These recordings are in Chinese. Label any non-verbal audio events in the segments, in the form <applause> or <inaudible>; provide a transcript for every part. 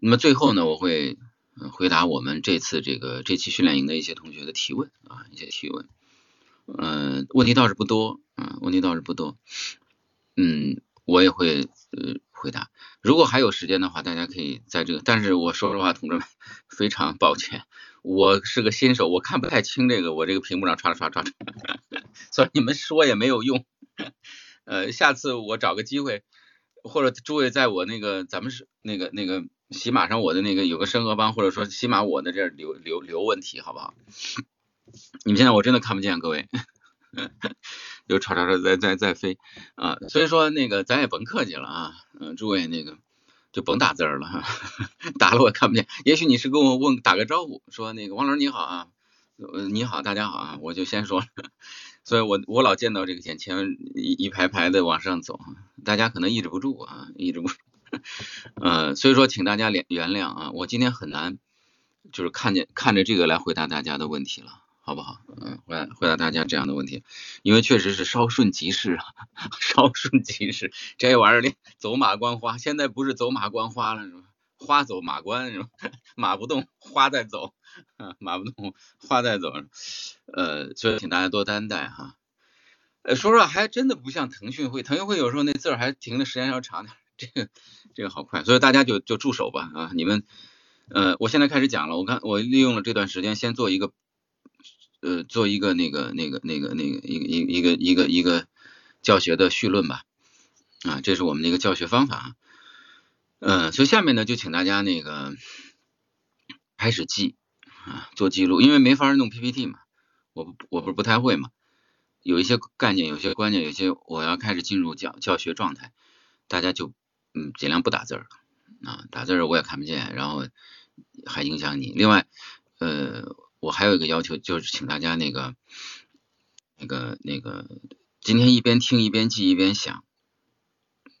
那么最后呢，我会回答我们这次这个这期训练营的一些同学的提问啊，一些提问。嗯，问题倒是不多啊，问题倒是不多。嗯，我也会呃回答。如果还有时间的话，大家可以在这个。但是我说实话，同志们，非常抱歉，我是个新手，我看不太清这个，我这个屏幕上刷刷刷刷，<laughs> 所以你们说也没有用。<laughs> 呃，下次我找个机会，或者诸位在我那个咱们是那个那个起码上我的那个有个生鹅帮，或者说起码我的这留留留问题，好不好？<laughs> 你们现在我真的看不见各位，<laughs> 又吵吵吵在在在飞啊，所以说那个咱也甭客气了啊，嗯，诸位那个就甭打字儿了哈，<laughs> 打了我看不见。也许你是跟我问打个招呼，说那个王老师你好啊，你好大家好啊，我就先说了。所以我我老见到这个前前一一排排的往上走，大家可能抑制不住啊，抑制不住。<laughs> 呃，所以说请大家原原谅啊，我今天很难就是看见看着这个来回答大家的问题了。好不好？嗯，回答回答大家这样的问题，因为确实是稍瞬即逝啊，<laughs> 稍瞬即逝，这玩意儿走马观花，现在不是走马观花了是吧？花走马观是吧？<laughs> 马不动，花在走，马不动，花在走，呃，所以请大家多担待哈。呃，说实话，还真的不像腾讯会，腾讯会有时候那字儿还停的时间要长点，这个这个好快，所以大家就就住手吧啊，你们，呃，我现在开始讲了，我看我利用了这段时间先做一个。呃，做一个那个那个那个那个一一一个一个一个教学的绪论吧，啊，这是我们的一个教学方法，嗯，所以下面呢就请大家那个开始记啊，做记录，因为没法弄 PPT 嘛，我我不是不太会嘛，有一些概念，有些观念，有些我要开始进入教教学状态，大家就嗯尽量不打字儿啊，打字儿我也看不见，然后还影响你，另外呃。我还有一个要求，就是请大家那个、那个、那个，今天一边听一边记一边想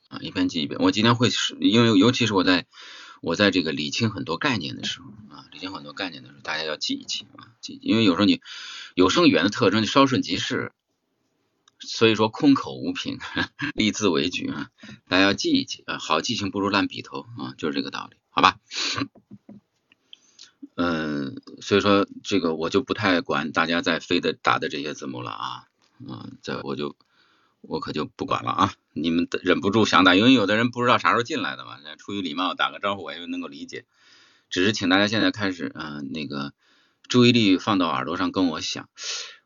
啊，一边记一边。我今天会是，因为尤其是我在我在这个理清很多概念的时候啊，理清很多概念的时候，大家要记一记啊，记。因为有时候你有声语言的特征就稍瞬即逝，所以说空口无凭，立字为据啊，大家要记一记啊。好记性不如烂笔头啊，就是这个道理，好吧？嗯，所以说这个我就不太管大家在飞的打的这些字幕了啊，嗯，这我就我可就不管了啊，你们忍不住想打，因为有的人不知道啥时候进来的嘛，出于礼貌打个招呼我也能够理解，只是请大家现在开始啊，那个注意力放到耳朵上跟我想，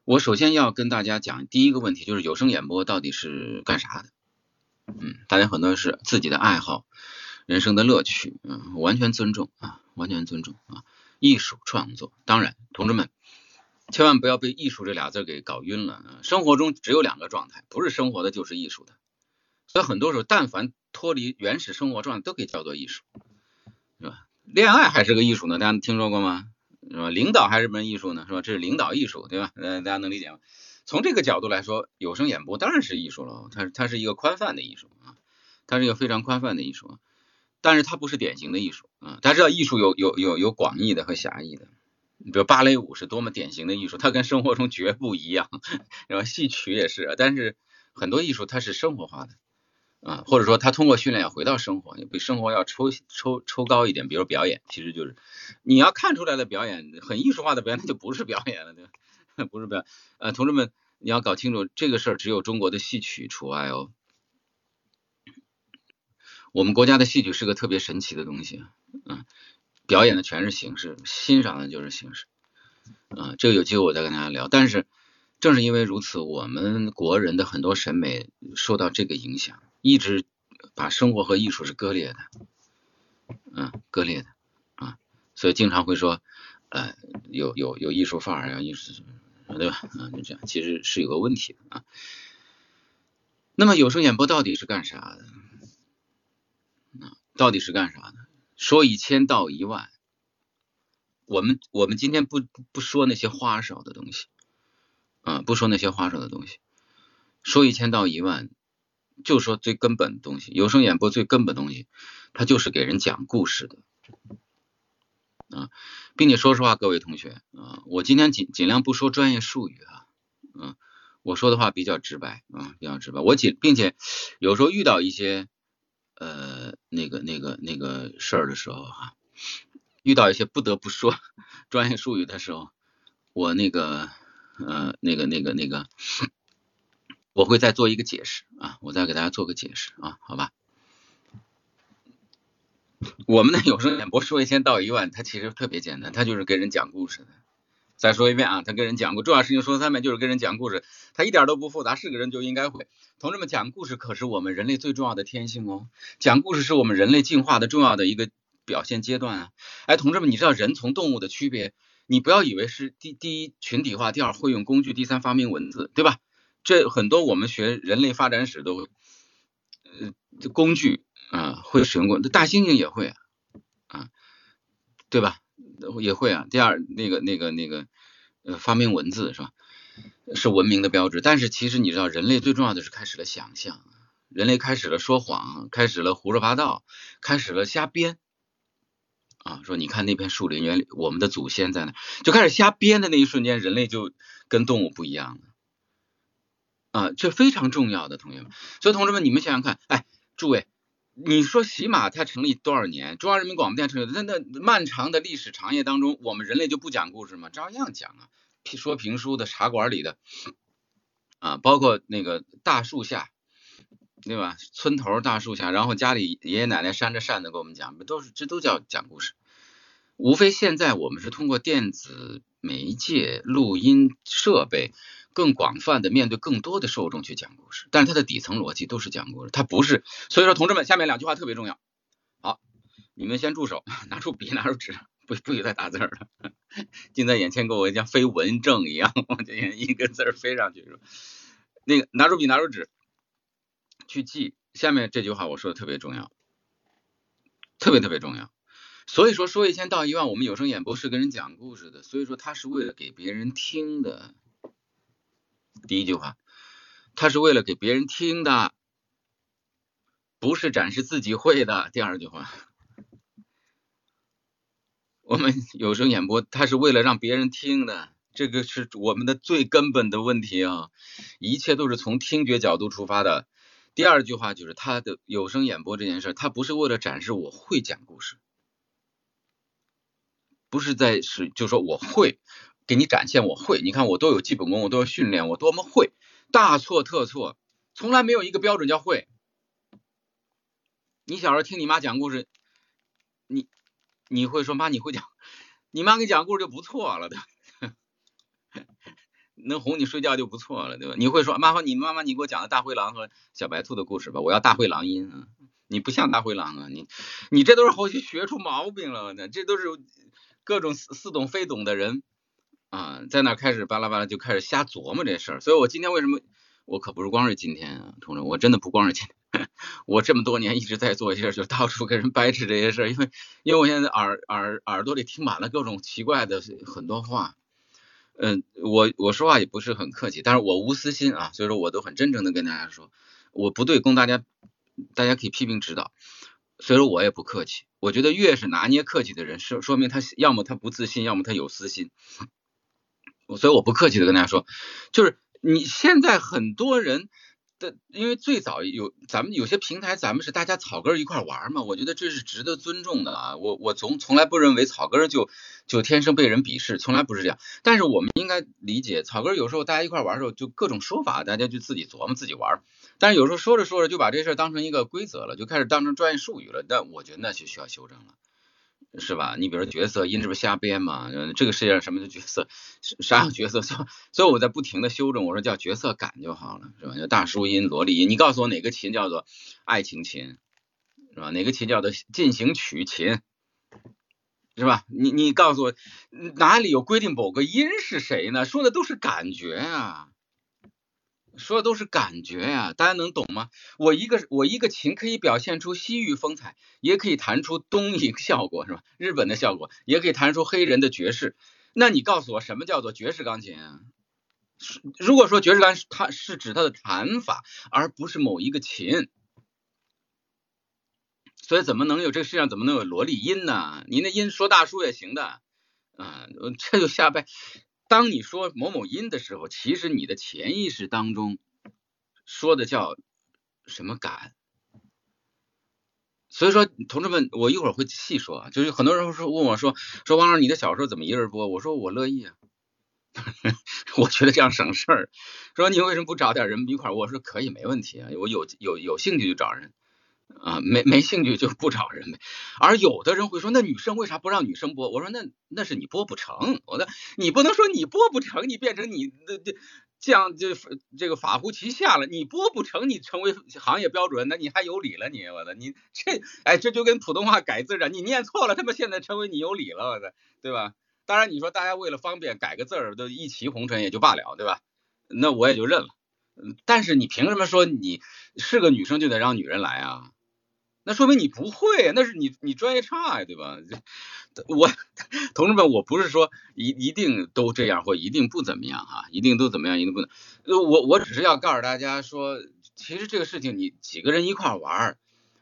我首先要跟大家讲第一个问题就是有声演播到底是干啥的？嗯，大家很多是自己的爱好，人生的乐趣，嗯，完全尊重啊，完全尊重啊。艺术创作，当然，同志们，千万不要被“艺术”这俩字给搞晕了。生活中只有两个状态，不是生活的就是艺术的。所以很多时候，但凡脱离原始生活状态，都可以叫做艺术，是吧？恋爱还是个艺术呢，大家听说过吗？是吧？领导还是门艺术呢，是吧？这是领导艺术，对吧？呃，大家能理解吗？从这个角度来说，有声演播当然是艺术了，它它是一个宽泛的艺术啊，它是一个非常宽泛的艺术。但是它不是典型的艺术啊，大家知道艺术有有有有广义的和狭义的，比如芭蕾舞是多么典型的艺术，它跟生活中绝不一样，<laughs> 然后戏曲也是，但是很多艺术它是生活化的啊，或者说他通过训练要回到生活，比生活要抽抽抽高一点，比如表演，其实就是你要看出来的表演很艺术化的表演，那就不是表演了，对吧？<laughs> 不是表演，呃，同志们你要搞清楚这个事儿，只有中国的戏曲除外哦。我们国家的戏曲是个特别神奇的东西，嗯，表演的全是形式，欣赏的就是形式，啊，这个有机会我再跟大家聊。但是正是因为如此，我们国人的很多审美受到这个影响，一直把生活和艺术是割裂的，嗯，割裂的，啊，所以经常会说，呃，有有有艺术范儿啊，艺术，对吧？啊，就这样，其实是有个问题的啊。那么有声演播到底是干啥的？到底是干啥的？说一千道一万，我们我们今天不不说那些花哨的东西，啊，不说那些花哨的东西，说一千道一万，就说最根本的东西。有声演播最根本东西，它就是给人讲故事的，啊，并且说实话，各位同学，啊，我今天尽尽量不说专业术语啊，嗯，我说的话比较直白，啊，比较直白。我尽并且有时候遇到一些。呃那个那个那个事儿的时候哈，遇到一些不得不说 <laughs> 专业术语的时候，我那个呃那个那个那个，我会再做一个解释啊，我再给大家做个解释啊，好吧？我们的有声演播说一千道一万，它其实特别简单，它就是跟人讲故事的。再说一遍啊，他跟人讲过重要事情说三遍，就是跟人讲故事，他一点都不复杂，是个人就应该会。同志们，讲故事可是我们人类最重要的天性哦，讲故事是我们人类进化的重要的一个表现阶段啊。哎，同志们，你知道人从动物的区别？你不要以为是第第一群体化，第二会用工具，第三发明文字，对吧？这很多我们学人类发展史都呃工具啊会使用过，大猩猩也会啊，对吧？也会啊。第二，那个、那个、那个，呃，发明文字是吧？是文明的标志。但是其实你知道，人类最重要的是开始了想象，人类开始了说谎，开始了胡说八道，开始了瞎编。啊，说你看那片树林，原来我们的祖先在那，就开始瞎编的那一瞬间，人类就跟动物不一样了。啊，这非常重要的，同学们。所以同志们，你们想想看，哎，诸位。你说喜马它成立多少年？中央人民广播电台成立，那那漫长的历史长夜当中，我们人类就不讲故事吗？照样讲啊，说评书的、茶馆里的啊，包括那个大树下，对吧？村头大树下，然后家里爷爷奶奶扇着扇子给我们讲，都是这都叫讲故事？无非现在我们是通过电子媒介、录音设备。更广泛的面对更多的受众去讲故事，但是它的底层逻辑都是讲故事，它不是。所以说，同志们，下面两句话特别重要。好，你们先住手，拿出笔，拿出纸，不不许再打字了。<laughs> 近在眼前，给我像飞蚊症一样，我这一个字飞上去。那个拿出笔，拿出纸，去记下面这句话，我说的特别重要，特别特别重要。所以说，说一千道一万，我们有声演播是跟人讲故事的，所以说他是为了给别人听的。第一句话，他是为了给别人听的，不是展示自己会的。第二句话，我们有声演播，他是为了让别人听的，这个是我们的最根本的问题啊！一切都是从听觉角度出发的。第二句话就是他的有声演播这件事，他不是为了展示我会讲故事，不是在是就说我会。给你展现我会，你看我都有基本功，我都有训练，我多么会，大错特错，从来没有一个标准叫会。你小时候听你妈讲故事，你你会说妈你会讲，你妈给你讲故事就不错了，对吧？能哄你睡觉就不错了，对吧？你会说妈妈你妈妈你给我讲的大灰狼和小白兔的故事吧，我要大灰狼音啊，你不像大灰狼啊，你你这都是后期学出毛病了呢，这都是各种似似懂非懂的人。啊，在那开始巴拉巴拉就开始瞎琢磨这事儿，所以我今天为什么我可不是光是今天啊，同志，我真的不光是今天，<laughs> 我这么多年一直在做一些，就到处跟人掰扯这些事儿，因为因为我现在耳耳耳朵里听满了各种奇怪的很多话，嗯，我我说话也不是很客气，但是我无私心啊，所以说我都很真诚的跟大家说，我不对，供大家大家可以批评指导，所以说我也不客气，我觉得越是拿捏客气的人，说说明他要么他不自信，要么他有私心。所以我不客气的跟大家说，就是你现在很多人的，因为最早有咱们有些平台，咱们是大家草根一块玩嘛，我觉得这是值得尊重的啊。我我从从来不认为草根就就天生被人鄙视，从来不是这样。但是我们应该理解，草根有时候大家一块玩的时候，就各种说法，大家就自己琢磨自己玩。但是有时候说着说着就把这事儿当成一个规则了，就开始当成专业术语了。那我觉得那就需要修正了。是吧？你比如说角色音，这不瞎编嘛？这个世界上什么叫角色？啥样角色？所所以我在不停的修正，我说叫角色感就好了，是吧？叫大叔音、萝莉音。你告诉我哪个琴叫做爱情琴，是吧？哪个琴叫做进行曲琴，是吧？你你告诉我哪里有规定某个音是谁呢？说的都是感觉啊。说的都是感觉呀，大家能懂吗？我一个我一个琴可以表现出西域风采，也可以弹出东瀛效果，是吧？日本的效果，也可以弹出黑人的爵士。那你告诉我，什么叫做爵士钢琴啊？如果说爵士钢，它是指它的弹法，而不是某一个琴。所以怎么能有这个世界上怎么能有萝莉音呢？你那音说大叔也行的，啊，这就瞎掰。当你说某某音的时候，其实你的潜意识当中说的叫什么感？所以说，同志们，我一会儿会细说啊。就是很多人说问我说说王老师，你的小说怎么一个人播？我说我乐意啊，<laughs> 我觉得这样省事儿。说你为什么不找点人一块儿？我说可以，没问题啊。我有有有兴趣就找人啊，没没兴趣就不找人呗。而有的人会说，那女生为啥不让女生播？我说那那是你播不成，我的你不能说你播不成，你变成你的这。这样就这个法乎其下了，你播不成，你成为行业标准，那你还有理了你，我的你这哎这就跟普通话改字儿，你念错了，他妈现在成为你有理了，我的对吧？当然你说大家为了方便改个字儿都一骑红尘也就罢了，对吧？那我也就认了。但是你凭什么说你是个女生就得让女人来啊？那说明你不会，那是你你专业差呀，对吧？<laughs> 我 <laughs> 同志们，我不是说一一定都这样或一定不怎么样哈，一定都怎么样，一定不能。我我只是要告诉大家说，其实这个事情你几个人一块玩，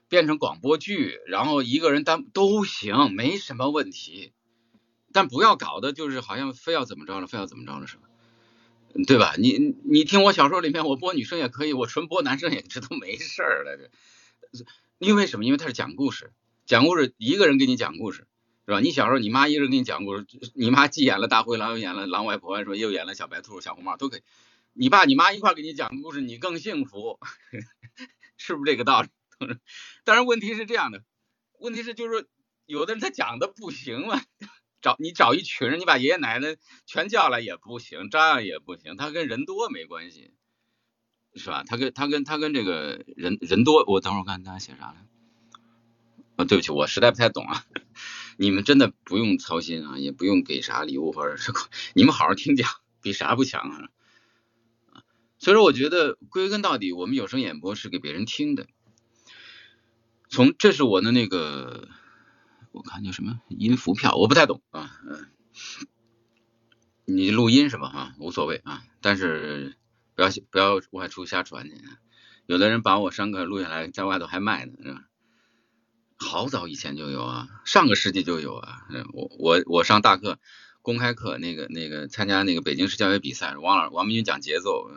变成广播剧，然后一个人单都行，没什么问题。但不要搞的就是好像非要怎么着了，非要怎么着了是吧？对吧？你你听我小说里面，我播女生也可以，我纯播男生也这都没事儿了。这因为什么？因为他是讲故事，讲故事一个人给你讲故事。是吧？你小时候你妈一直给你讲故事，你妈既演了大灰狼，又演了狼外婆，说又演了小白兔、小红帽，都可以。你爸你妈一块给你讲故事，你更幸福，<laughs> 是不是这个道理？<laughs> 当然问题是这样的，问题是就是说，有的人他讲的不行嘛，找你找一群人，你把爷爷奶奶全叫来也不行，照样也不行。他跟人多没关系，是吧？他跟他跟他跟这个人人多，我等会儿看他写啥来。啊，对不起，我实在不太懂啊。你们真的不用操心啊，也不用给啥礼物或者是 <laughs> 你们好好听讲，比啥不强啊。所以说，我觉得归根到底，我们有声演播是给别人听的。从这是我的那个，我看叫什么音符票，我不太懂啊。嗯，你录音是吧？哈，无所谓啊，但是不要不要外出瞎传去。有的人把我上课录下来，在外头还卖呢，是吧？好早以前就有啊，上个世纪就有啊。我我我上大课，公开课那个那个参加那个北京市教学比赛，王老王明军讲节奏，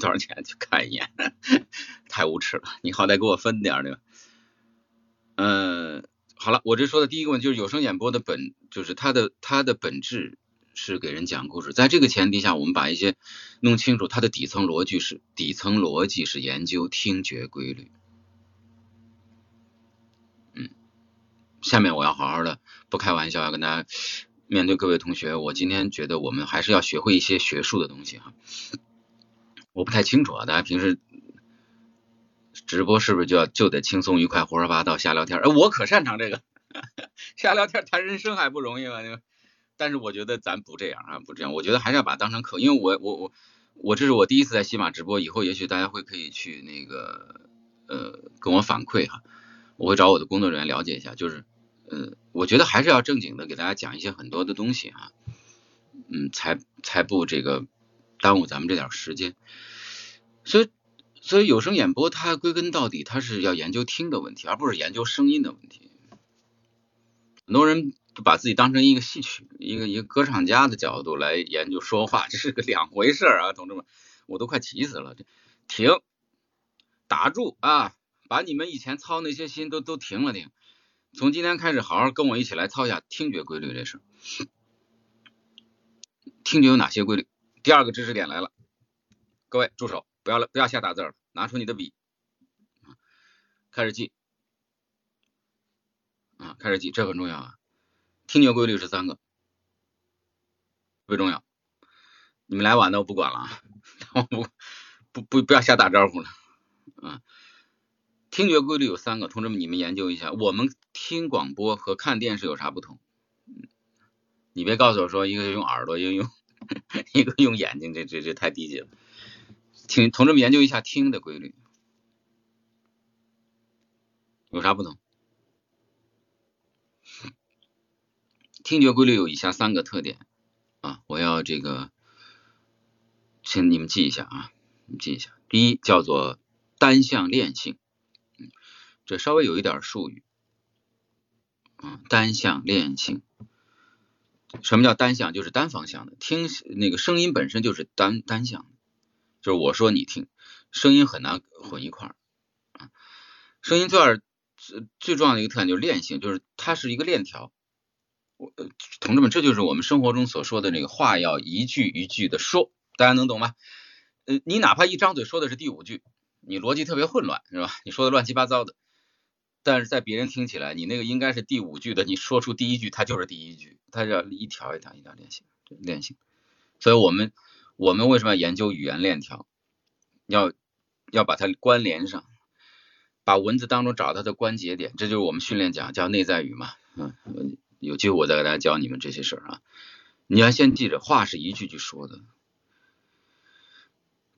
多少钱去看一眼？<laughs> 太无耻了，你好歹给我分点对吧？嗯，好了，我这说的第一个问题就是有声演播的本，就是它的它的本质是给人讲故事。在这个前提下，我们把一些弄清楚，它的底层逻辑是底层逻辑是研究听觉规律。嗯下面我要好好的，不开玩笑，要跟大家面对各位同学。我今天觉得我们还是要学会一些学术的东西哈。我不太清楚啊，大家平时直播是不是就要就得轻松愉快、胡说八道、瞎聊天？哎，我可擅长这个，瞎聊天谈人生还不容易吗？但是我觉得咱不这样啊，不这样。我觉得还是要把当成课，因为我我我我这是我第一次在西马直播，以后也许大家会可以去那个呃跟我反馈哈，我会找我的工作人员了解一下，就是。呃，我觉得还是要正经的给大家讲一些很多的东西啊，嗯，才才不这个耽误咱们这点时间。所以，所以有声演播它归根到底，它是要研究听的问题，而不是研究声音的问题。很多人都把自己当成一个戏曲、一个一个歌唱家的角度来研究说话，这是个两回事啊，同志们，我都快急死了。这停，打住啊，把你们以前操那些心都都停了停。从今天开始，好好跟我一起来操一下听觉规律这事。听觉有哪些规律？第二个知识点来了，各位住手，不要了，不要瞎打字了，拿出你的笔，啊开始记啊，开始记，这很重要啊。听觉规律是三个，特别重要。你们来晚的我不管了啊，<laughs> 不不不不要瞎打招呼了啊。听觉规律有三个，同志们，你们研究一下。我们听广播和看电视有啥不同？你别告诉我说一个用耳朵，一个用 <laughs> 一个用眼睛，这这这太低级了。听，同志们研究一下听的规律有啥不同？听觉规律有以下三个特点啊，我要这个，请你们记一下啊，你记一下。第一叫做单向链性。这稍微有一点术语，啊，单向链性。什么叫单向？就是单方向的，听那个声音本身就是单单向，就是我说你听，声音很难混一块儿啊。声音最最最重要的一个特点就是链性，就是它是一个链条。我呃同志们，这就是我们生活中所说的那个话要一句一句的说，大家能懂吗？呃，你哪怕一张嘴说的是第五句，你逻辑特别混乱，是吧？你说的乱七八糟的，但是在别人听起来，你那个应该是第五句的，你说出第一句，它就是第一句，它要一条一条一条链性，链性。所以我们我们为什么要研究语言链条？要要把它关联上。把文字当中找它的关节点，这就是我们训练讲叫内在语嘛。嗯，有机会我再给大家教你们这些事儿啊。你要先记着，话是一句句说的。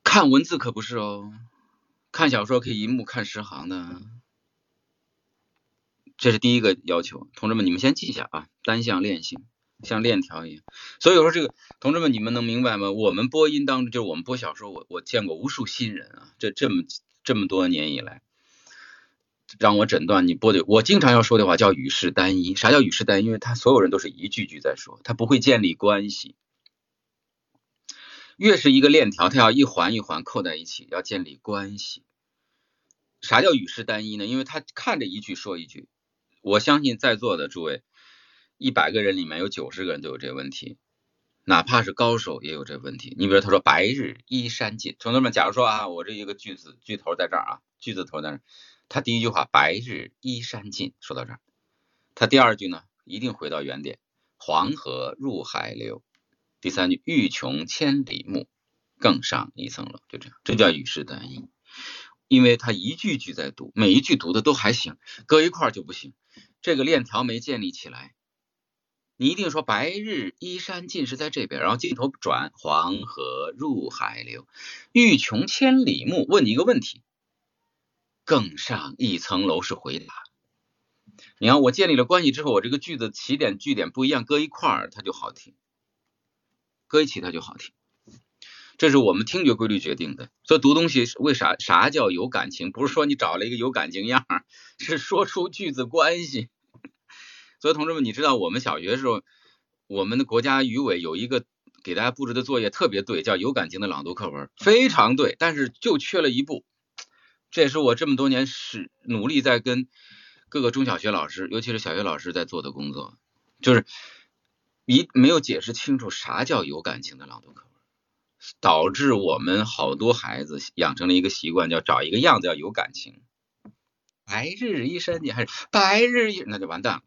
看文字可不是哦，看小说可以一目看十行的。这是第一个要求，同志们，你们先记一下啊，单向链性，像链条一样。所以说这个，同志们，你们能明白吗？我们播音当中，就是我们播小说，我我见过无数新人啊，这这么这么多年以来。让我诊断你播的，我经常要说的话叫语势单一。啥叫语势单一？因为他所有人都是一句句在说，他不会建立关系。越是一个链条，它要一环一环扣在一起，要建立关系。啥叫语势单一呢？因为他看着一句说一句。我相信在座的诸位，一百个人里面有九十个人都有这个问题，哪怕是高手也有这个问题。你比如他说“白日依山尽”，同学们，假如说啊，我这一个句子句头在这儿啊，句子头在这儿。他第一句话“白日依山尽”，说到这儿，他第二句呢，一定回到原点，“黄河入海流”。第三句“欲穷千里目，更上一层楼”，就这样，这叫语势单一，因为他一句句在读，每一句读的都还行，搁一块儿就不行，这个链条没建立起来。你一定说“白日依山尽”是在这边，然后镜头转“黄河入海流”，“欲穷千里目”，问你一个问题。更上一层楼是回答。你看，我建立了关系之后，我这个句子起点句点不一样，搁一块儿它就好听，搁一起它就好听。这是我们听觉规律决定的。所以读东西为啥啥叫有感情？不是说你找了一个有感情样，是说出句子关系。所以同志们，你知道我们小学时候，我们的国家语委有一个给大家布置的作业特别对，叫有感情的朗读课文，非常对，但是就缺了一步。这也是我这么多年是努力在跟各个中小学老师，尤其是小学老师在做的工作，就是一没有解释清楚啥叫有感情的朗读课文，导致我们好多孩子养成了一个习惯，叫找一个样子要有感情。白日依山尽还是白日，那就完蛋了。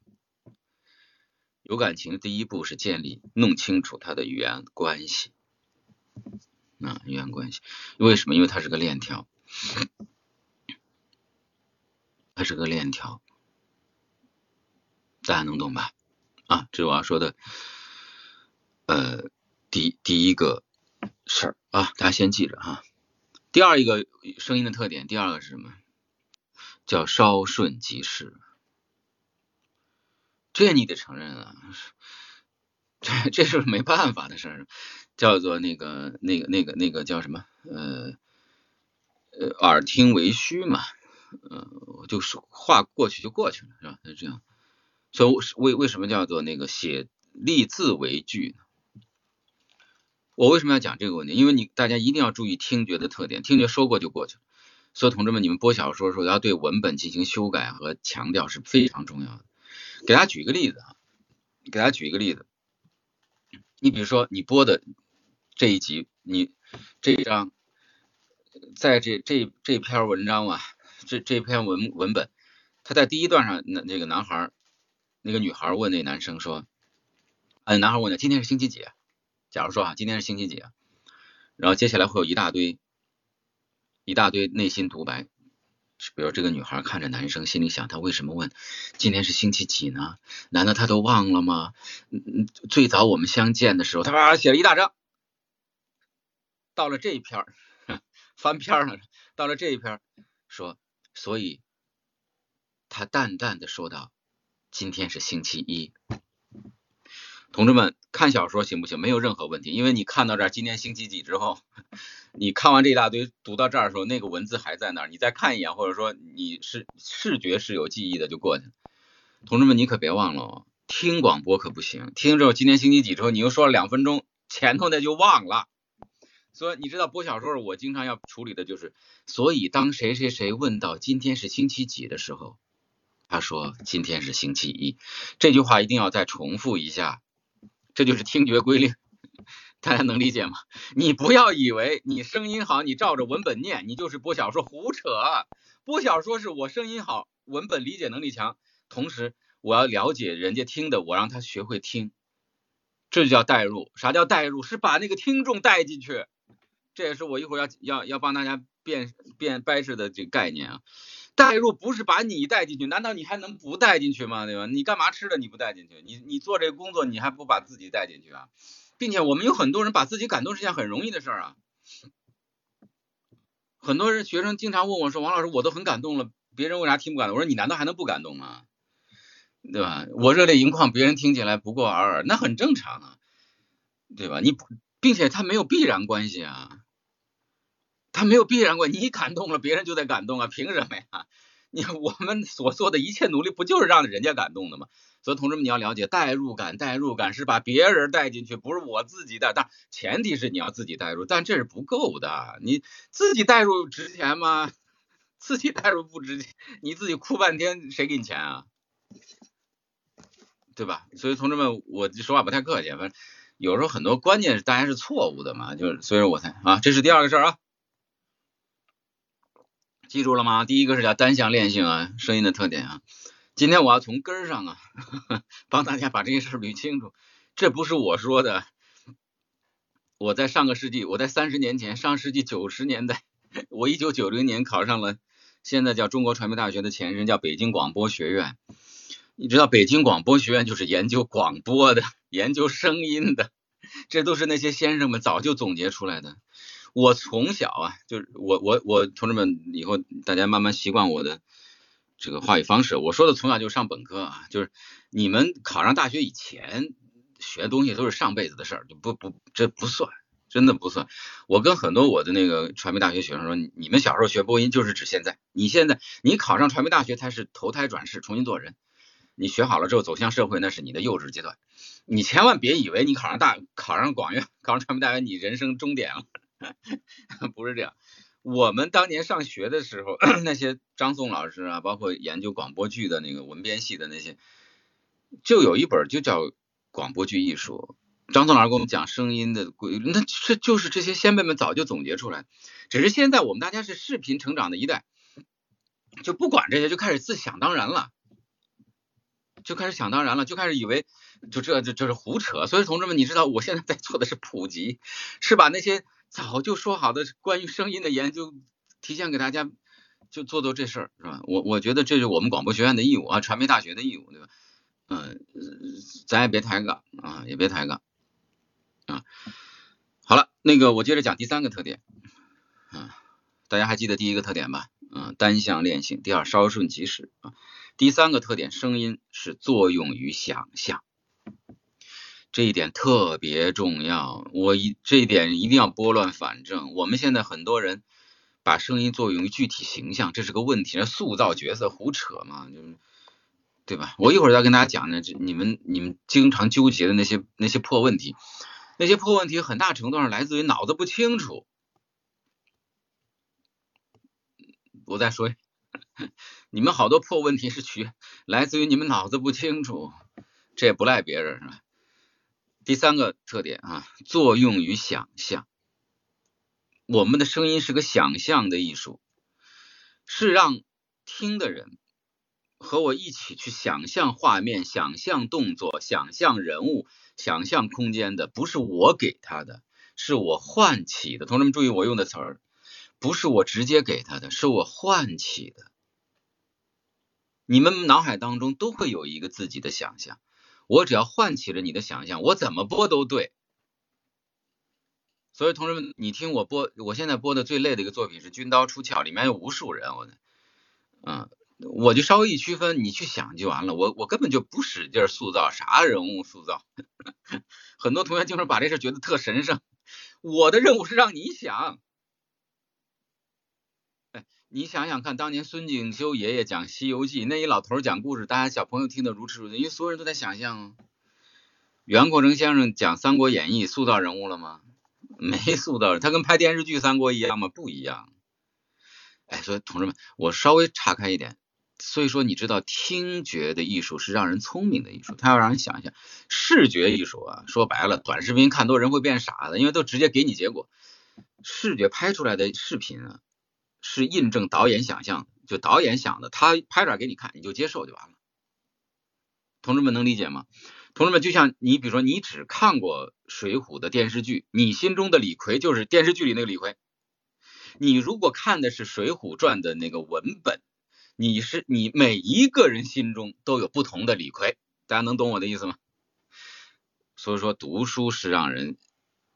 有感情第一步是建立，弄清楚它的语言关系啊，语言关系。为什么？因为它是个链条。它是个链条，大家能懂吧？啊，这是我要说的，呃，第第一个事儿啊，大家先记着哈。第二一个声音的特点，第二个是什么？叫稍瞬即逝，这你得承认啊，这这是没办法的事儿，叫做那个那个那个那个叫什么？呃呃，耳听为虚嘛。呃，就是话过去就过去了，是吧？是这样，所以为为什么叫做那个写立字为句呢？我为什么要讲这个问题？因为你大家一定要注意听觉的特点，听觉说过就过去了。所以同志们，你们播小说的时候要对文本进行修改和强调是非常重要的。给大家举一个例子啊，给大家举一个例子，你比如说你播的这一集，你这一章，在这这这篇文章啊。这这篇文文本，他在第一段上，那那个男孩，那个女孩问那男生说，哎，男孩问他今天是星期几？假如说啊，今天是星期几？然后接下来会有一大堆，一大堆内心独白，比如这个女孩看着男生，心里想他为什么问今天是星期几呢？难道他都忘了吗？嗯嗯，最早我们相见的时候，他啪写了一大张，到了这一篇 <laughs> 翻篇了，到了这一篇说。所以，他淡淡的说道：“今天是星期一，同志们看小说行不行？没有任何问题，因为你看到这儿，今天星期几之后，<laughs> 你看完这一大堆，读到这儿的时候，那个文字还在那儿，你再看一眼，或者说你是视觉是有记忆的，就过去了。同志们，你可别忘了，听广播可不行，听之后今天星期几之后，你又说了两分钟，前头那就忘了。”所以你知道播小说，我经常要处理的就是，所以当谁谁谁问到今天是星期几的时候，他说今天是星期一，这句话一定要再重复一下，这就是听觉规律，大家能理解吗？你不要以为你声音好，你照着文本念，你就是播小说，胡扯！播小说是我声音好，文本理解能力强，同时我要了解人家听的，我让他学会听，这就叫代入。啥叫代入？是把那个听众带进去，这也是我一会儿要要要帮大家辨辨掰扯的这个概念啊。带入不是把你带进去，难道你还能不带进去吗？对吧？你干嘛吃的你不带进去？你你做这个工作你还不把自己带进去啊？并且我们有很多人把自己感动是件很容易的事儿啊。很多人学生经常问我说：“王老师，我都很感动了，别人为啥听不感动？”我说：“你难道还能不感动吗？对吧？我热泪盈眶，别人听起来不过尔尔，那很正常啊，对吧？你并且他没有必然关系啊。”他没有必然关，你感动了，别人就得感动啊，<laughs> 凭什么呀？你我们所做的一切努力，不就是让人家感动的吗？所以同志们，你要了解代入感，代入感是把别人带进去，不是我自己带。但前提是你要自己带入，但这是不够的。你自己带入值钱吗？<laughs> 自己带入不值钱，你自己哭半天，谁给你钱啊？对吧？所以同志们，我说话不太客气，反正有时候很多观念大家是错误的嘛，就是所以说我才啊，这是第二个事儿啊。记住了吗？第一个是叫单向链性啊，声音的特点啊。今天我要从根上啊，<laughs> 帮大家把这些事儿捋清楚。这不是我说的，我在上个世纪，我在三十年前，上世纪九十年代，我一九九零年考上了现在叫中国传媒大学的前身叫北京广播学院。你知道北京广播学院就是研究广播的，研究声音的，这都是那些先生们早就总结出来的。我从小啊，就是我我我同志们以后大家慢慢习惯我的这个话语方式。我说的从小就上本科啊，就是你们考上大学以前学东西都是上辈子的事儿，就不不这不算，真的不算。我跟很多我的那个传媒大学学生说，你们小时候学播音就是指现在，你现在你考上传媒大学才是投胎转世，重新做人。你学好了之后走向社会，那是你的幼稚阶段。你千万别以为你考上大考上广院，考上传媒大学，你人生终点了。<laughs> 不是这样，我们当年上学的时候，<clears throat> 那些张颂老师啊，包括研究广播剧的那个文编系的那些，就有一本就叫《广播剧艺术》。张颂老师给我们讲声音的规律，那这就是这些先辈们早就总结出来。只是现在我们大家是视频成长的一代，就不管这些，就开始自想当然了，就开始想当然了，就开始以为就这这这是胡扯。所以同志们，你知道我现在在做的是普及，是把那些。早就说好的关于声音的研究，提前给大家就做做这事儿是吧？我我觉得这是我们广播学院的义务啊，传媒大学的义务对吧？嗯，咱也别抬杠啊，也别抬杠啊。好了，那个我接着讲第三个特点啊，大家还记得第一个特点吧？嗯，单向链性。第二，稍瞬即逝啊。第三个特点，声音是作用于想象。这一点特别重要，我一这一点一定要拨乱反正。我们现在很多人把声音作用于具体形象，这是个问题。塑造角色胡扯嘛，就是对吧？我一会儿再跟大家讲呢，这你们你们经常纠结的那些那些破问题，那些破问题很大程度上来自于脑子不清楚。我再说，你们好多破问题是取来自于你们脑子不清楚，这也不赖别人是吧？第三个特点啊，作用于想象。我们的声音是个想象的艺术，是让听的人和我一起去想象画面、想象动作、想象人物、想象空间的，不是我给他的，是我唤起的。同志们注意我用的词儿，不是我直接给他的，是我唤起的。你们脑海当中都会有一个自己的想象。我只要唤起了你的想象，我怎么播都对。所以同志们，你听我播，我现在播的最累的一个作品是《军刀出鞘》，里面有无数人，我，嗯，我就稍微一区分，你去想就完了。我我根本就不使劲塑造啥人物塑造，<laughs> 很多同学经常把这事觉得特神圣。我的任务是让你想。你想想看，当年孙景修爷爷讲《西游记》，那一老头讲故事，大家小朋友听得如痴如醉，因为所有人都在想象啊。袁阔成先生讲《三国演义》，塑造人物了吗？没塑造，他跟拍电视剧《三国》一样吗？不一样。哎，所以同志们，我稍微岔开一点，所以说，你知道，听觉的艺术是让人聪明的艺术，它要让人想一想。视觉艺术啊，说白了，短视频看多人会变傻的，因为都直接给你结果。视觉拍出来的视频啊，是印证导演想象，就导演想的，他拍出来给你看，你就接受就完了。同志们能理解吗？同志们，就像你，比如说你只看过《水浒》的电视剧，你心中的李逵就是电视剧里那个李逵。你如果看的是《水浒传》的那个文本，你是你每一个人心中都有不同的李逵，大家能懂我的意思吗？所以说读书是让人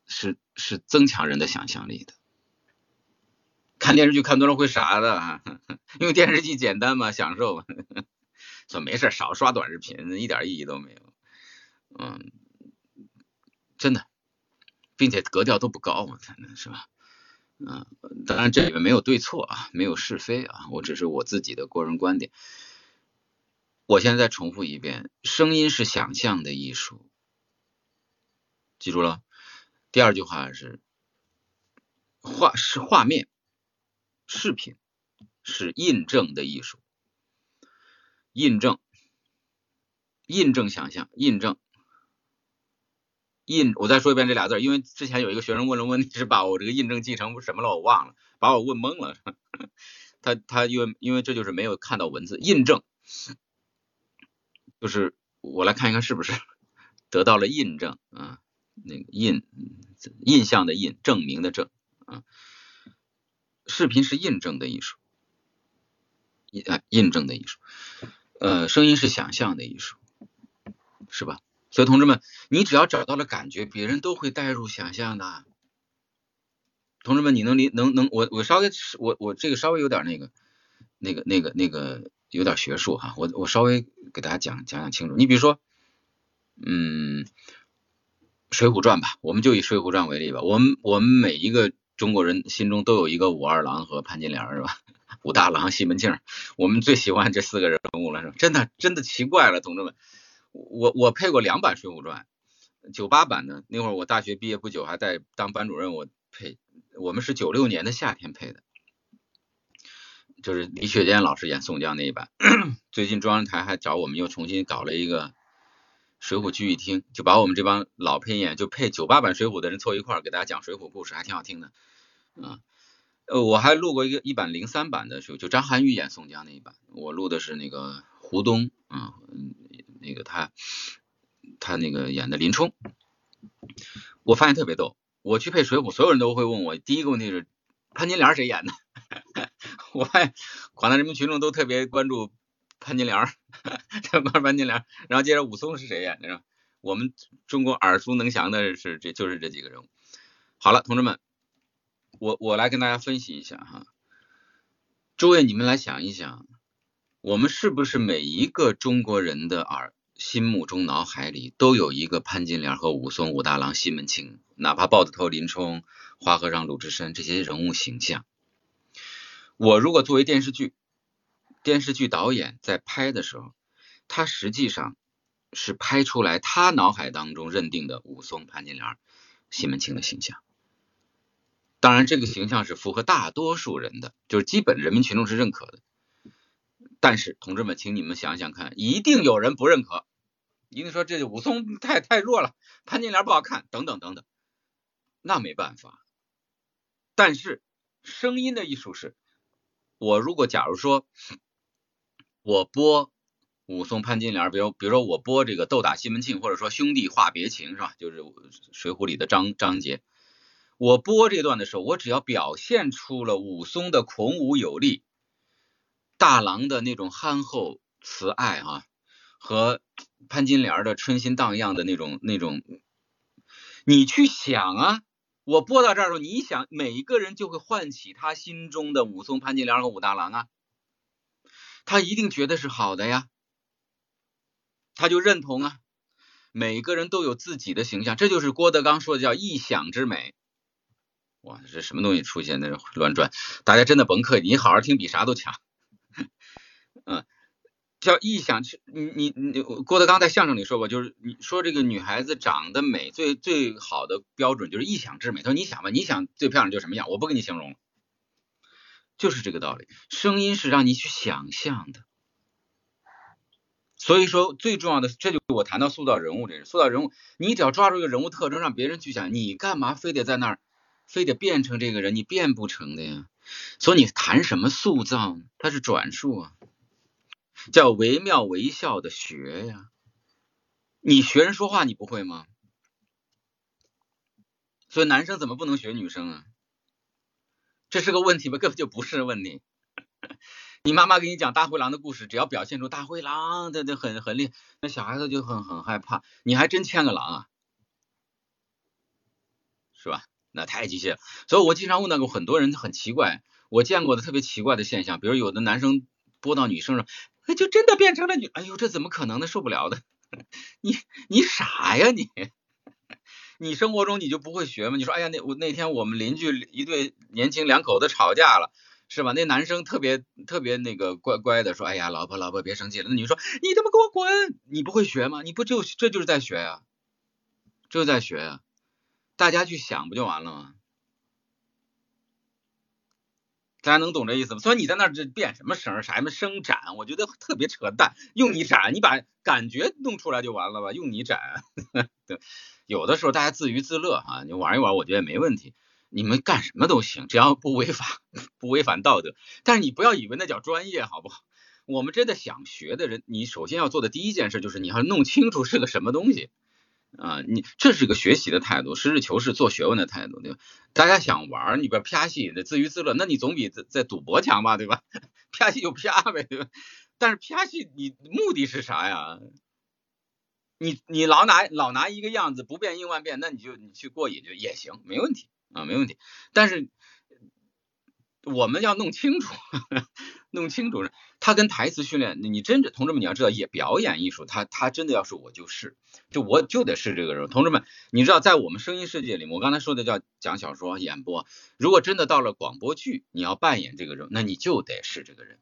是是增强人的想象力的。看电视剧看多了会傻的，因为电视剧简单嘛，享受嘛。<laughs> 说没事，少刷短视频，一点意义都没有。嗯，真的，并且格调都不高嘛，才能是吧？嗯，当然这里面没有对错啊，没有是非啊，我只是我自己的个人观点。我现在再重复一遍，声音是想象的艺术，记住了。第二句话是画是画面，视频是印证的艺术，印证，印证想象，印证。印，我再说一遍这俩字，因为之前有一个学生问了问题，是把我这个印证记成什么了，我忘了，把我问懵了。<laughs> 他他因为因为这就是没有看到文字，印证就是我来看一看是不是得到了印证啊？那个印印象的印，证明的证啊。视频是印证的艺术，印啊印证的艺术。呃，声音是想象的艺术，是吧？所以，同志们，你只要找到了感觉，别人都会带入想象的。同志们，你能理能能我我稍微我我这个稍微有点那个那个那个那个有点学术哈，我我稍微给大家讲讲讲清楚。你比如说，嗯，《水浒传》吧，我们就以《水浒传》为例吧。我们我们每一个中国人心中都有一个武二郎和潘金莲是吧？<laughs> 武大郎、西门庆，我们最喜欢这四个人物了是吧？真的真的奇怪了，同志们。我我配过两版《水浒传》，九八版的那会儿我大学毕业不久，还在当班主任，我配。我们是九六年的夏天配的，就是李雪健老师演宋江那一版。<clears throat> 最近中央台还找我们又重新搞了一个《水浒剧艺厅》，就把我们这帮老配演就配九八版《水浒》的人凑一块儿给大家讲水浒故事，还挺好听的。啊，呃，我还录过一个一版零三版的，时候就张涵予演宋江那一版，我录的是那个胡东啊。那个他，他那个演的林冲，我发现特别逗。我去配水浒，所有人都会问我第一个问题是潘金莲谁演的？<laughs> 我发现广大人民群众都特别关注潘金莲，<laughs> 关注潘金莲，然后接着武松是谁演的？我们中国耳熟能详的是这就是这几个人物。好了，同志们，我我来跟大家分析一下哈，诸位你们来想一想。我们是不是每一个中国人的耳心目中、脑海里都有一个潘金莲和武松、武大郎、西门庆，哪怕豹子头林冲、花和尚鲁智深这些人物形象？我如果作为电视剧电视剧导演在拍的时候，他实际上是拍出来他脑海当中认定的武松、潘金莲、西门庆的形象。当然，这个形象是符合大多数人的，就是基本人民群众是认可的。但是，同志们，请你们想想看，一定有人不认可，一定说这武松 <laughs> 太太弱了，潘金莲不好看，等等等等。那没办法。但是，声音的艺术是，我如果假如说，我播武松、潘金莲，比如比如说我播这个斗打西门庆，或者说兄弟话别情，是吧？就是《水浒》里的章章节。我播这段的时候，我只要表现出了武松的孔武有力。大郎的那种憨厚慈爱啊，和潘金莲的春心荡漾的那种那种，你去想啊，我播到这儿的时候，你想每一个人就会唤起他心中的武松、潘金莲和武大郎啊，他一定觉得是好的呀，他就认同啊，每个人都有自己的形象，这就是郭德纲说的叫臆想之美。哇，这什么东西出现在乱转？大家真的甭客气，你好好听比啥都强。嗯，叫臆想，你你你，郭德纲在相声里说过，就是你说这个女孩子长得美，最最好的标准就是臆想之美。他说你想吧，你想最漂亮就什么样，我不跟你形容了，就是这个道理。声音是让你去想象的，所以说最重要的，这就我谈到塑造人物这事，塑造人物，你只要抓住一个人物特征，让别人去想，你干嘛非得在那儿，非得变成这个人，你变不成的呀。所以你谈什么塑造呢？它是转述啊，叫惟妙惟肖的学呀。你学人说话你不会吗？所以男生怎么不能学女生啊？这是个问题吧？根本就不是问题。你妈妈给你讲大灰狼的故事，只要表现出大灰狼，这这很很厉害，那小孩子就很很害怕。你还真牵个狼啊，是吧？那太机械了。所以我经常问到过很多人，很奇怪，我见过的特别奇怪的现象，比如有的男生播到女生上，就真的变成了女，哎呦，这怎么可能呢？受不了的。<laughs> 你你傻呀你？<laughs> 你生活中你就不会学吗？你说，哎呀，那我那天我们邻居一对年轻两口子吵架了，是吧？那男生特别特别那个乖乖的说，哎呀，老婆老婆别生气了。那女说，你他妈给我滚！你不会学吗？你不就这就是在学呀？就是在学呀。大家去想不就完了吗？大家能懂这意思吗？所以你在那儿这变什么声？啥什么声展？我觉得特别扯淡。用你展，你把感觉弄出来就完了吧？用你展，<laughs> 对，有的时候大家自娱自乐哈，你玩一玩，我觉得也没问题。你们干什么都行，只要不违法，<laughs> 不违反道德。但是你不要以为那叫专业，好不好？我们真的想学的人，你首先要做的第一件事就是你要弄清楚是个什么东西。啊，你这是个学习的态度，实事求是做学问的态度，对吧？大家想玩，你不要啪戏的自娱自乐，那你总比在在赌博强吧，对吧？<laughs> 啪戏就啪呗，对吧？但是啪戏你目的是啥呀？你你老拿老拿一个样子不变应万变，那你就你去过瘾就也行，没问题啊，没问题。但是我们要弄清楚，弄清楚。他跟台词训练，你真的同志们，你要知道，也表演艺术，他他真的要是我就是，就我就得是这个人。同志们，你知道，在我们声音世界里，我刚才说的叫讲小说、演播，如果真的到了广播剧，你要扮演这个人，那你就得是这个人。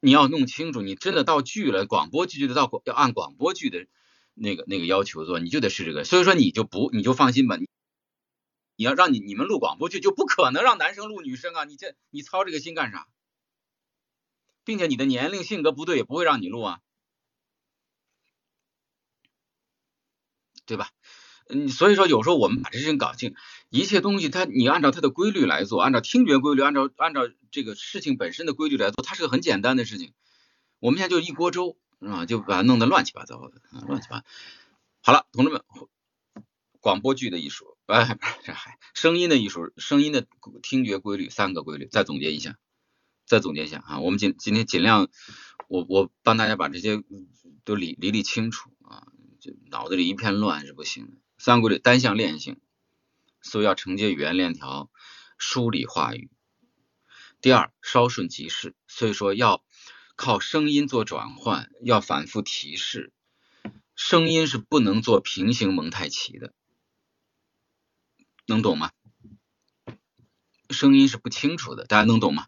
你要弄清楚，你真的到剧了，广播剧就得到要按广播剧的那个那个要求做，你就得是这个。所以说，你就不你就放心吧，你要让你你们录广播剧，就不可能让男生录女生啊，你这你操这个心干啥？并且你的年龄、性格不对，也不会让你录啊，对吧？嗯，所以说有时候我们把这事情搞清，一切东西它你按照它的规律来做，按照听觉规律，按照按照这个事情本身的规律来做，它是个很简单的事情。我们现在就一锅粥啊？就把它弄得乱七八糟的，乱七八。好了，同志们，广播剧的艺术，哎，不是这还声音的艺术，声音的听觉规律三个规律，再总结一下。再总结一下啊，我们今今天尽量，我我帮大家把这些都理理理清楚啊，就脑子里一片乱是不行的。三个规律：单向链性，所以要承接语言链条，梳理话语。第二，稍瞬即逝，所以说要靠声音做转换，要反复提示。声音是不能做平行蒙太奇的，能懂吗？声音是不清楚的，大家能懂吗？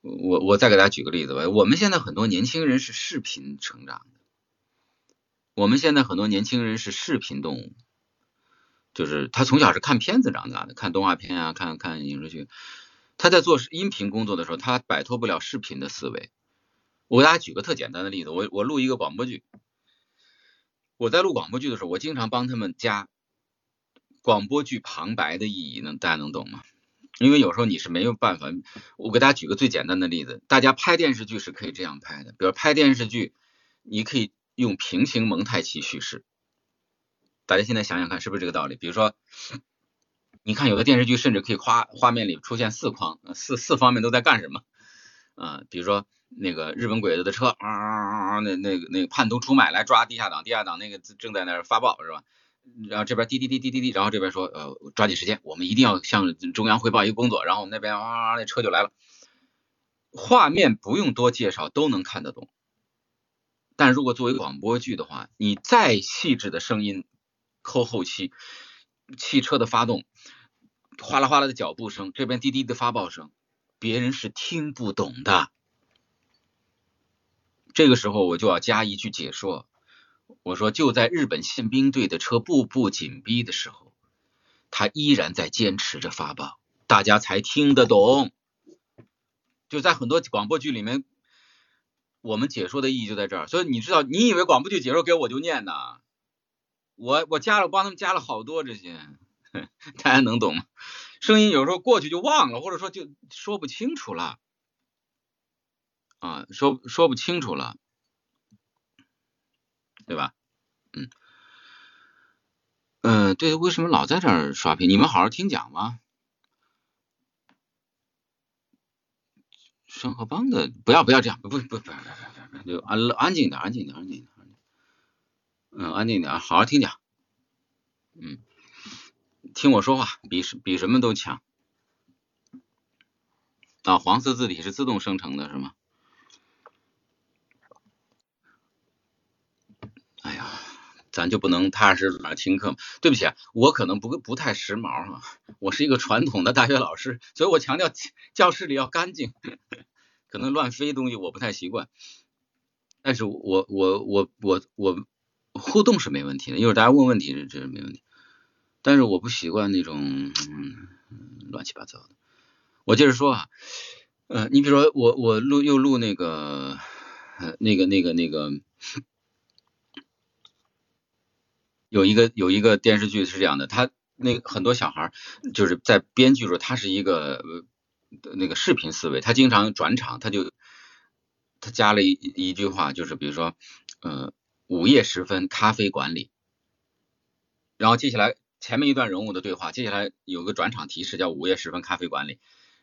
我我再给大家举个例子吧，我们现在很多年轻人是视频成长的，我们现在很多年轻人是视频动物，就是他从小是看片子长大的，看动画片啊，看看影视剧，他在做音频工作的时候，他摆脱不了视频的思维。我给大家举个特简单的例子，我我录一个广播剧，我在录广播剧的时候，我经常帮他们加广播剧旁白的意义，呢大家能懂吗？因为有时候你是没有办法，我给大家举个最简单的例子，大家拍电视剧是可以这样拍的，比如拍电视剧，你可以用平行蒙太奇叙事，大家现在想想看是不是这个道理？比如说，你看有的电视剧甚至可以画画面里出现四框，四四方面都在干什么？啊，比如说那个日本鬼子的车啊，那那个那个叛徒出卖来抓地下党，地下党那个正在那儿发报是吧？然后这边滴滴滴滴滴滴，然后这边说呃抓紧时间，我们一定要向中央汇报一个工作，然后那边啊那车就来了，画面不用多介绍都能看得懂，但如果作为广播剧的话，你再细致的声音，扣后期，汽车的发动，哗啦哗啦的脚步声，这边滴滴的发报声，别人是听不懂的，这个时候我就要加一句解说。我说，就在日本宪兵队的车步步紧逼的时候，他依然在坚持着发报，大家才听得懂。就在很多广播剧里面，我们解说的意义就在这儿。所以你知道，你以为广播剧解说给我就念呢？我我加了，帮他们加了好多这些，<laughs> 大家能懂吗？声音有时候过去就忘了，或者说就说不清楚了啊，说说不清楚了，对吧？嗯嗯，对，为什么老在这儿刷屏？你们好好听讲吗？生和帮的，不要不要这样，不不不不不不，就安安静点，安静点，安静点，嗯，安静点，好好听讲，嗯，听我说话，比比什么都强。啊，黄色字体是自动生成的，是吗？哎呀，咱就不能踏实来听课吗？对不起，啊我可能不不太时髦啊，我是一个传统的大学老师，所以我强调教室里要干净，<laughs> 可能乱飞东西我不太习惯。但是我我我我我互动是没问题的，一会儿大家问问题这是没问题。但是我不习惯那种乱七八糟的。我接着说啊，呃，你比如说我我录又录那个那个那个那个，有一个有一个电视剧是这样的，他那很多小孩就是在编剧时候，他是一个那个视频思维，他经常转场，他就他加了一一句话，就是比如说，呃，午夜时分咖啡馆里，然后接下来前面一段人物的对话，接下来有个转场提示叫午夜时分咖啡馆里。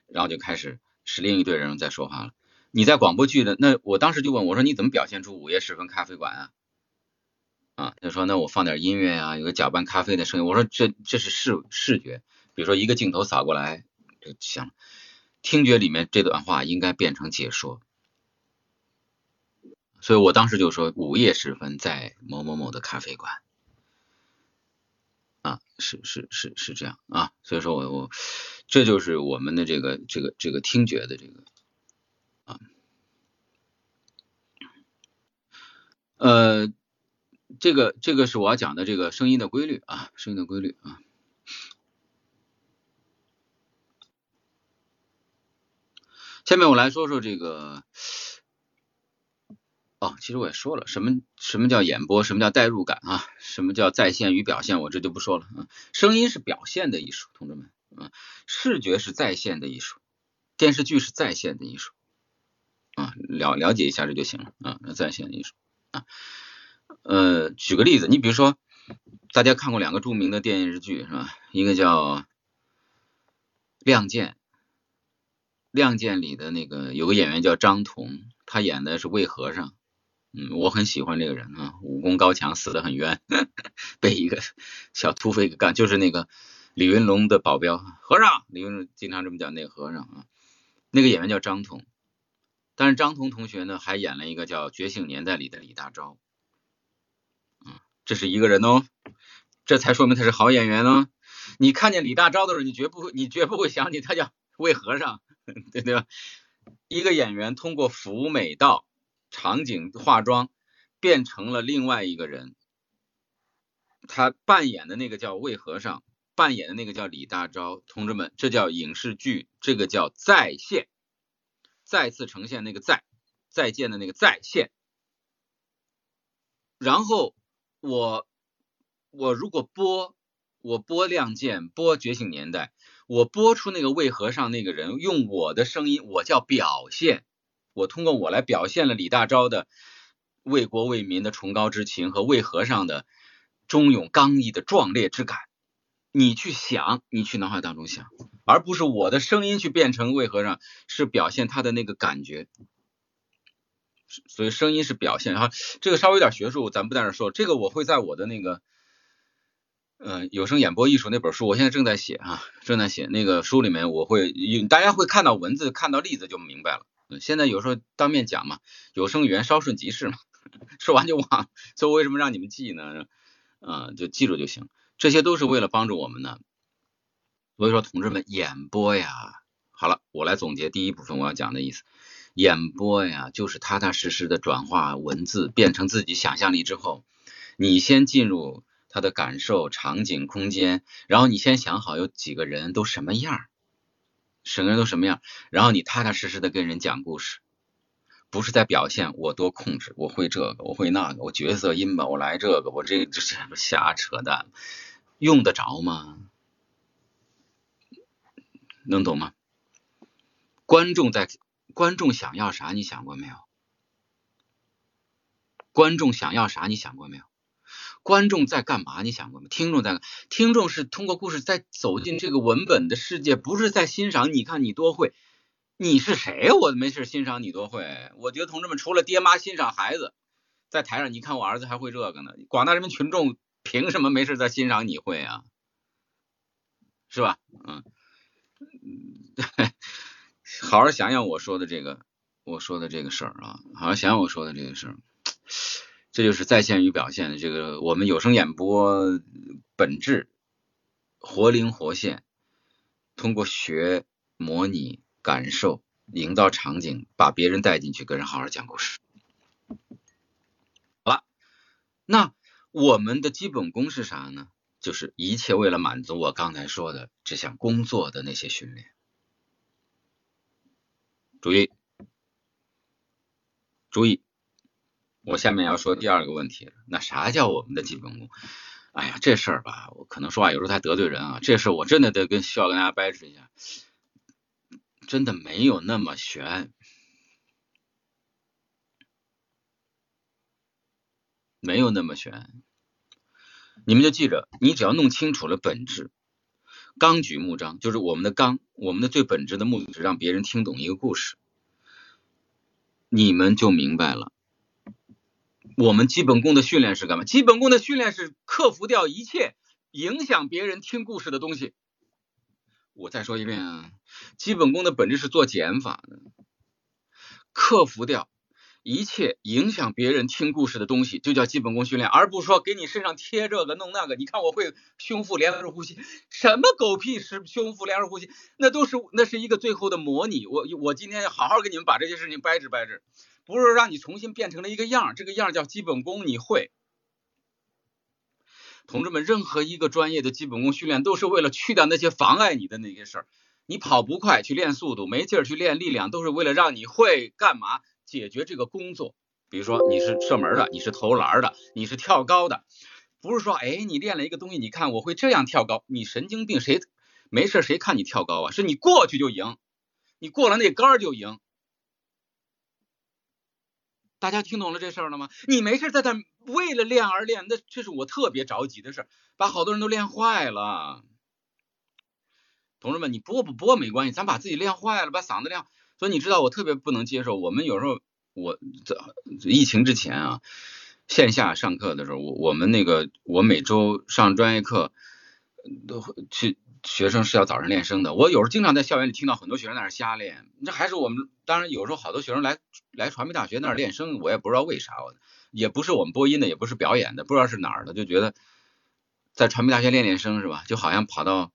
然后就开始是另一队人在说话了。你在广播剧的那，我当时就问我说你怎么表现出午夜时分咖啡馆啊？啊，他说那我放点音乐啊，有个搅拌咖啡的声音。我说这这是视视觉，比如说一个镜头扫过来就行。听觉里面这段话应该变成解说，所以我当时就说午夜时分在某某某的咖啡馆。啊，是是是是这样啊，所以说我我这就是我们的这个这个这个听觉的这个啊，呃，这个这个是我要讲的这个声音的规律啊，声音的规律啊。下面我来说说这个。哦，其实我也说了，什么什么叫演播，什么叫代入感啊，什么叫再现与表现，我这就不说了啊。声音是表现的艺术，同志们啊，视觉是再现的艺术，电视剧是再现的艺术啊，了了解一下这就行了啊，那再现艺术啊。呃，举个例子，你比如说，大家看过两个著名的电视剧是吧？一个叫《亮剑》，《亮剑》里的那个有个演员叫张彤，他演的是魏和尚。嗯，我很喜欢这个人啊，武功高强，死的很冤，<laughs> 被一个小土匪给干，就是那个李云龙的保镖和尚，李云龙经常这么讲那个和尚啊。那个演员叫张彤，但是张彤同学呢，还演了一个叫《觉醒年代》里的李大钊，这是一个人哦，这才说明他是好演员哦。你看见李大钊的时候，你绝不会，你绝不会想起他叫魏和尚，<laughs> 对对吧？一个演员通过服美道。场景化妆变成了另外一个人，他扮演的那个叫魏和尚，扮演的那个叫李大钊。同志们，这叫影视剧，这个叫再现，再次呈现那个再再见的那个再现。然后我我如果播我播亮剑，播觉醒年代，我播出那个魏和尚那个人，用我的声音，我叫表现。我通过我来表现了李大钊的为国为民的崇高之情和魏和尚的忠勇刚毅的壮烈之感。你去想，你去脑海当中想，而不是我的声音去变成魏和尚，是表现他的那个感觉。所以声音是表现哈，这个稍微有点学术，咱不在这说。这个我会在我的那个嗯有声演播艺术那本书，我现在正在写哈，正在写那个书里面，我会大家会看到文字，看到例子就明白了。现在有时候当面讲嘛，有声语言稍瞬即逝嘛，<laughs> 说完就忘，所以我为什么让你们记呢？嗯，就记住就行，这些都是为了帮助我们呢。所以说，同志们，演播呀，好了，我来总结第一部分我要讲的意思，演播呀，就是踏踏实实的转化文字变成自己想象力之后，你先进入他的感受、场景、空间，然后你先想好有几个人都什么样。什么人都什么样，然后你踏踏实实的跟人讲故事，不是在表现我多控制，我会这个，我会那个，我角色音吧，我来这个，我这这这瞎扯淡，用得着吗？能懂吗？观众在，观众想要啥？你想过没有？观众想要啥？你想过没有？观众在干嘛？你想过没？听众在，听众是通过故事在走进这个文本的世界，不是在欣赏。你看你多会，你是谁？我没事欣赏你多会。我觉得同志们除了爹妈欣赏孩子，在台上你看我儿子还会这个呢。广大人民群众凭什么没事在欣赏你会啊？是吧？嗯，<laughs> 好好想想我说的这个，我说的这个事儿啊，好好想想我说的这个事儿。这就是在线与表现的这个我们有声演播本质，活灵活现，通过学、模拟、感受、营造场景，把别人带进去，跟人好好讲故事。好了，那我们的基本功是啥呢？就是一切为了满足我刚才说的这项工作的那些训练。注意，注意。我下面要说第二个问题，那啥叫我们的基本功？哎呀，这事儿吧，我可能说话有时候太得罪人啊。这事我真的得跟需要跟大家掰扯一下，真的没有那么悬，没有那么悬。你们就记着，你只要弄清楚了本质，纲举目张，就是我们的纲，我们的最本质的目的是让别人听懂一个故事，你们就明白了。我们基本功的训练是干嘛？基本功的训练是克服掉一切影响别人听故事的东西。我再说一遍啊，基本功的本质是做减法的，克服掉一切影响别人听故事的东西，就叫基本功训练，而不是说给你身上贴这个弄那个。你看我会胸腹连着呼吸，什么狗屁是胸腹连着呼吸？那都是那是一个最后的模拟。我我今天要好好给你们把这些事情掰扯掰扯。不是让你重新变成了一个样这个样叫基本功，你会。同志们，任何一个专业的基本功训练都是为了去掉那些妨碍你的那些事儿。你跑不快去练速度，没劲儿去练力量，都是为了让你会干嘛？解决这个工作。比如说你是射门的，你是投篮的，你是跳高的，不是说哎你练了一个东西，你看我会这样跳高，你神经病，谁没事谁看你跳高啊？是你过去就赢，你过了那杆就赢。大家听懂了这事儿了吗？你没事在这为了练而练，那这是我特别着急的事儿，把好多人都练坏了。同志们，你播不播没关系，咱把自己练坏了，把嗓子练。所以你知道我特别不能接受，我们有时候我在疫情之前啊，线下上课的时候，我我们那个我每周上专业课都会去。学生是要早上练声的，我有时候经常在校园里听到很多学生在那瞎练，这还是我们当然有时候好多学生来来传媒大学那儿练声，我也不知道为啥，也不是我们播音的，也不是表演的，不知道是哪儿的，就觉得在传媒大学练练声是吧？就好像跑到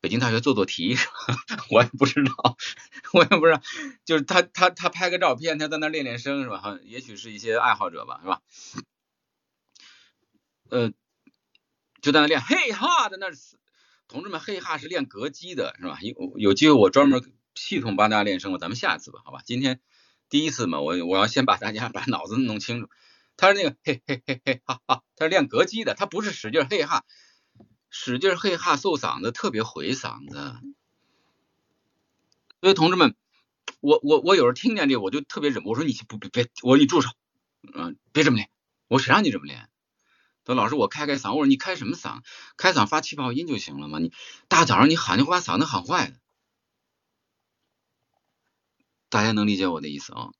北京大学做做题是吧？<laughs> 我也不知道，<laughs> 我也不知道，就是他他他拍个照片，他在那练练声是吧？哈，也许是一些爱好者吧，是吧？呃，就在那练嘿哈在那。同志们，嘿哈是练膈肌的，是吧？有有机会我专门系统帮大家练声，咱们下一次吧，好吧？今天第一次嘛，我我要先把大家把脑子弄清楚。他是那个嘿嘿嘿嘿哈哈，他是练膈肌的，他不是使劲嘿哈，使劲嘿哈嗽嗓子，特别毁嗓子。所以同志们，我我我有时候听见这，我就特别忍，我说你不别别，我说你住手，嗯，别这么练，我谁让你这么练？说老师，我开开嗓。我说你开什么嗓？开嗓发气泡音就行了嘛。你大早上你喊就把嗓子喊坏的。大家能理解我的意思啊？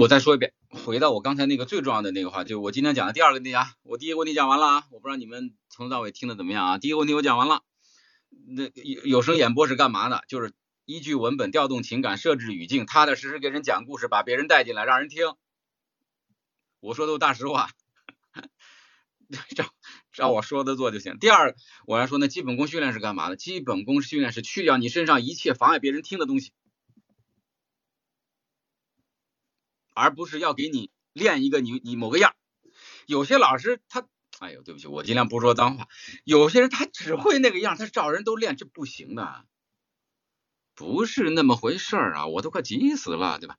我再说一遍，回到我刚才那个最重要的那个话，就是我今天讲的第二个问题啊。我第一个问题讲完了啊，我不知道你们从头到尾听的怎么样啊？第一个问题我讲完了。那有有声演播是干嘛的？就是依据文本调动情感，设置语境，踏踏实实给人讲故事，把别人带进来，让人听。我说的都大实话。<laughs> 照照我说的做就行。第二，我要说那基本功训练是干嘛的？基本功训练是去掉你身上一切妨碍别人听的东西，而不是要给你练一个你你某个样。有些老师他，哎呦，对不起，我尽量不说脏话。有些人他只会那个样，他找人都练，这不行的，不是那么回事啊！我都快急死了，对吧？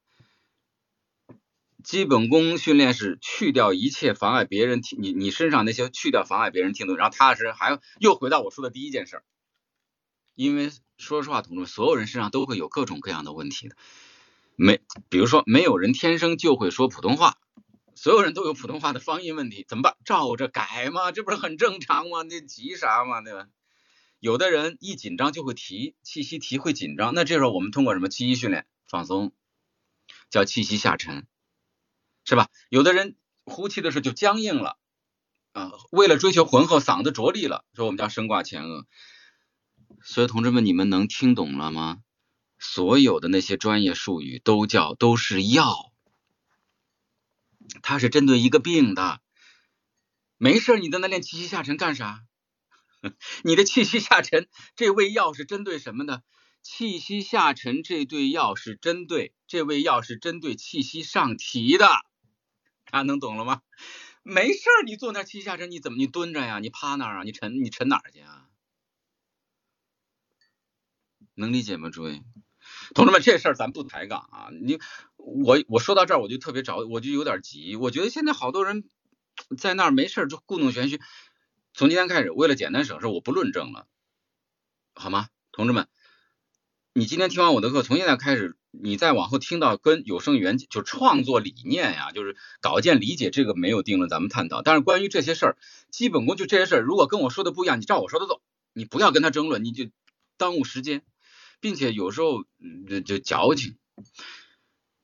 基本功训练是去掉一切妨碍别人听你你身上那些去掉妨碍别人听懂，然后踏实还又回到我说的第一件事，因为说实话，同志们，所有人身上都会有各种各样的问题的，没比如说没有人天生就会说普通话，所有人都有普通话的发音问题，怎么办？照着改嘛？这不是很正常吗？那急啥嘛，对吧？有的人一紧张就会提气息提会紧张，那这时候我们通过什么气息训练放松，叫气息下沉。是吧？有的人呼气的时候就僵硬了啊，为了追求浑厚，嗓子着力了，说我们叫声挂前额。所以同志们，你们能听懂了吗？所有的那些专业术语都叫都是药，它是针对一个病的。没事，你在那练气息下沉干啥？<laughs> 你的气息下沉，这味药是针对什么的？气息下沉这对药是针对这味药是针对气息上提的。大家能懂了吗？没事，你坐那气息下沉，你怎么你蹲着呀？你趴那儿啊？你沉你沉哪儿去啊？能理解吗，诸位同志们？这事儿咱不抬杠啊！你我我说到这儿我就特别着，我就有点急。我觉得现在好多人在那儿没事儿就故弄玄虚。从今天开始，为了简单省事，我不论证了，好吗，同志们？你今天听完我的课，从现在开始。你再往后听到跟有声原就创作理念呀，就是稿件理解这个没有定论，咱们探讨。但是关于这些事儿，基本功就这些事儿，如果跟我说的不一样，你照我说的做，你不要跟他争论，你就耽误时间，并且有时候就就矫情。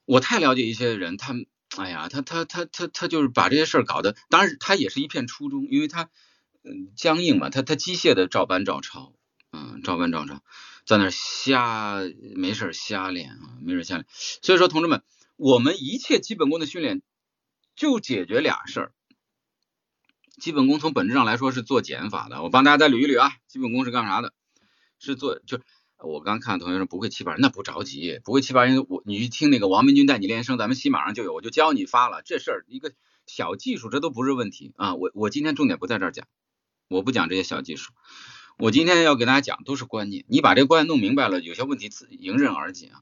我太了解一些人，他哎呀，他他他他他就是把这些事儿搞得，当然他也是一片初衷，因为他嗯僵硬嘛，他他机械的照搬照抄，嗯照搬照抄。在那瞎没事瞎练啊，没事瞎练。所以说，同志们，我们一切基本功的训练就解决俩事儿。基本功从本质上来说是做减法的。我帮大家再捋一捋啊，基本功是干啥的？是做就我刚看同学说不会七八，那不着急，不会七八音。我你去听那个王明军带你练声，咱们喜马上就有，我就教你发了。这事儿一个小技术，这都不是问题啊。我我今天重点不在这儿讲，我不讲这些小技术。我今天要给大家讲都是观念，你把这个观念弄明白了，有些问题自迎刃而解啊。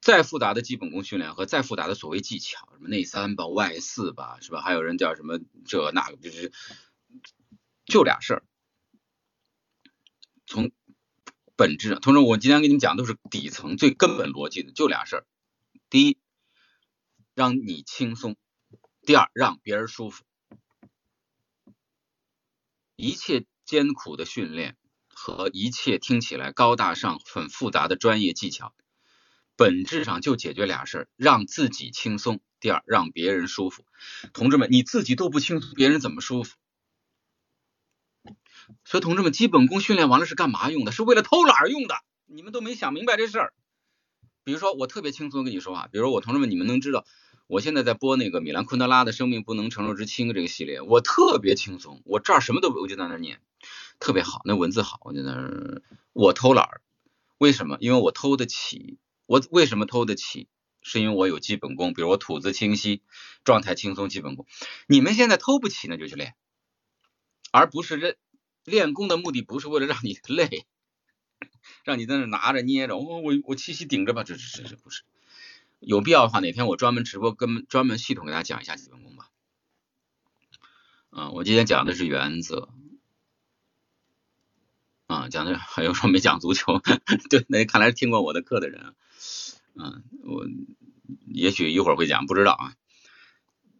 再复杂的基本功训练和再复杂的所谓技巧，什么内三吧、外四吧，是吧？还有人叫什么这那个，就是就俩事儿。从本质上，同时我今天给你们讲都是底层最根本逻辑的，就俩事儿。第一，让你轻松；第二，让别人舒服。一切。艰苦的训练和一切听起来高大上、很复杂的专业技巧，本质上就解决俩事儿：让自己轻松，第二让别人舒服。同志们，你自己都不轻松，别人怎么舒服？所以，同志们，基本功训练完了是干嘛用的？是为了偷懒用的。你们都没想明白这事儿。比如说，我特别轻松跟你说话。比如，我同志们，你们能知道？我现在在播那个米兰昆德拉的《生命不能承受之轻》这个系列，我特别轻松，我这儿什么都我就在那念，特别好，那文字好，我就在那我偷懒儿，为什么？因为我偷得起，我为什么偷得起？是因为我有基本功，比如我吐字清晰，状态轻松，基本功。你们现在偷不起，那就去练，而不是认练功的目的不是为了让你累，让你在那拿着捏着，我我我气息顶着吧，这这这这不是。有必要的话，哪天我专门直播，跟专门系统给大家讲一下基本功吧。啊，我今天讲的是原则。啊，讲的还有说没讲足球，<laughs> 对，那看来是听过我的课的人。嗯，我也许一会儿会讲，不知道啊。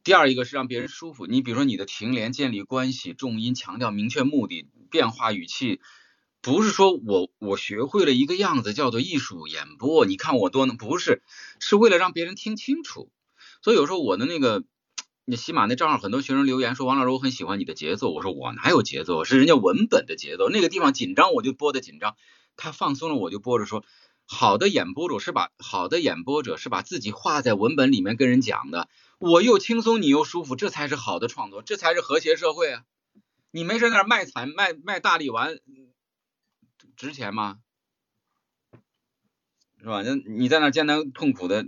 第二一个是让别人舒服，你比如说你的停连、建立关系、重音、强调、明确目的、变化语气。不是说我我学会了一个样子叫做艺术演播，你看我多能，不是，是为了让别人听清楚。所以有时候我的那个，你起码那账号很多学生留言说王老师我很喜欢你的节奏，我说我哪有节奏，是人家文本的节奏。那个地方紧张我就播的紧张，他放松了我就播着说。好的演播者是把好的演播者是把自己画在文本里面跟人讲的，我又轻松你又舒服，这才是好的创作，这才是和谐社会啊！你没事在那卖惨卖卖大力丸。值钱吗？是吧？那你在那艰难痛苦的，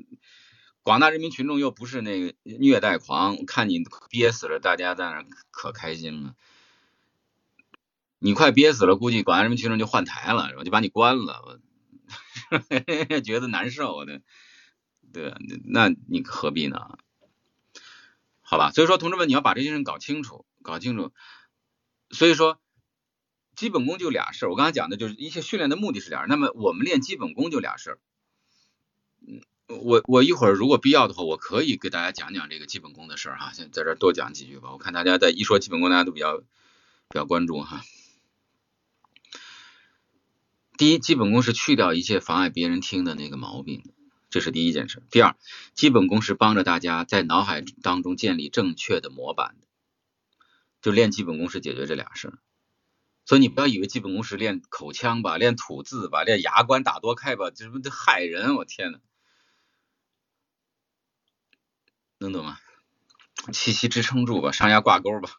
广大人民群众又不是那个虐待狂，看你憋死了，大家在那可开心了。你快憋死了，估计广大人民群众就换台了，是吧？就把你关了，我 <laughs> 觉得难受的。对？那你何必呢？好吧，所以说同志们，你要把这些人搞清楚，搞清楚。所以说，基本功就俩事儿。我刚才讲的就是一些训练的目的是俩，那么我们练基本功就俩事儿。嗯，我我一会儿如果必要的话，我可以给大家讲讲这个基本功的事儿哈，先在这多讲几句吧。我看大家在一说基本功，大家都比较比较关注哈。第一，基本功是去掉一切妨碍别人听的那个毛病，这是第一件事。第二，基本功是帮着大家在脑海当中建立正确的模板的。就练基本功是解决这俩事儿，所以你不要以为基本功是练口腔吧，练吐字吧，练牙关打多开吧，这不这害人！我天呐，能懂吗？气息支撑住吧，上牙挂钩吧，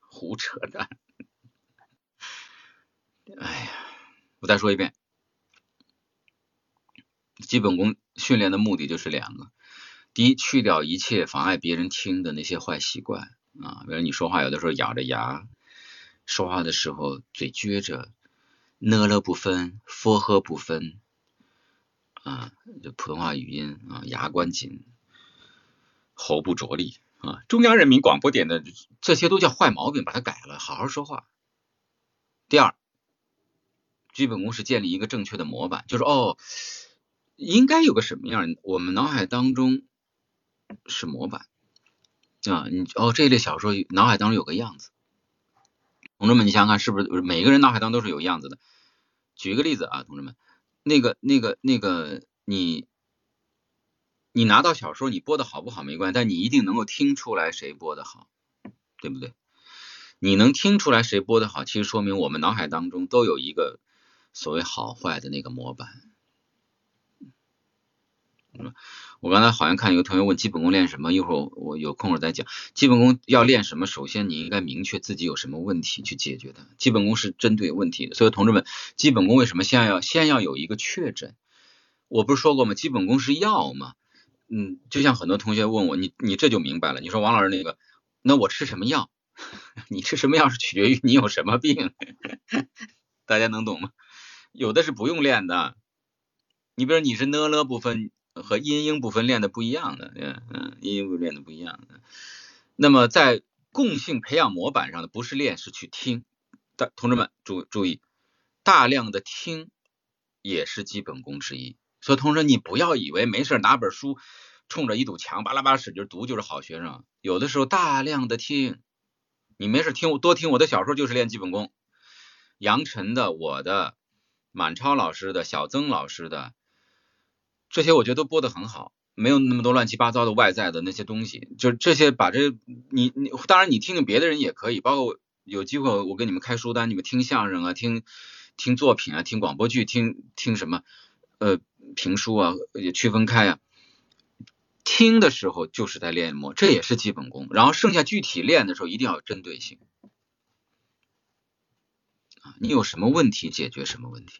胡扯淡！哎呀，我再说一遍，基本功训练的目的就是两个：第一，去掉一切妨碍别人听的那些坏习惯。啊，比如你说话有的时候咬着牙，说话的时候嘴撅着，呢了不分，佛呵不分，啊，就普通话语音啊，牙关紧，喉不着力啊，中央人民广播电台这些都叫坏毛病，把它改了，好好说话。第二，基本功是建立一个正确的模板，就是哦，应该有个什么样，我们脑海当中是模板。啊，你哦，这类小说脑海当中有个样子，同志们，你想想看，是不是每个人脑海当中都是有样子的？举一个例子啊，同志们，那个、那个、那个，你你拿到小说，你播的好不好没关系，但你一定能够听出来谁播的好，对不对？你能听出来谁播的好，其实说明我们脑海当中都有一个所谓好坏的那个模板。我刚才好像看有个同学问基本功练什么，一会儿我有空了再讲。基本功要练什么？首先你应该明确自己有什么问题去解决它。基本功是针对问题的，所以同志们，基本功为什么先要先要有一个确诊？我不是说过吗？基本功是药吗？嗯，就像很多同学问我，你你这就明白了。你说王老师那个，那我吃什么药？<laughs> 你吃什么药是取决于你有什么病，<laughs> 大家能懂吗？有的是不用练的，你比如你是呢了部分。和阴阴部分练的不一样的，嗯嗯，阴阴部分练的不一样的。那么在共性培养模板上的不是练，是去听。但同志们注注意，大量的听也是基本功之一。所以同学，你不要以为没事拿本书冲着一堵墙巴拉巴拉使劲读就是好学生。有的时候大量的听，你没事听我多听我的小说就是练基本功。杨晨的、我的、满超老师的、小曾老师的。这些我觉得都播的很好，没有那么多乱七八糟的外在的那些东西，就是这些把这你你当然你听听别的人也可以，包括有机会我给你们开书单，你们听相声啊，听听作品啊，听广播剧，听听什么呃评书啊，也区分开啊。听的时候就是在练模，这也是基本功。然后剩下具体练的时候一定要有针对性啊，你有什么问题解决什么问题。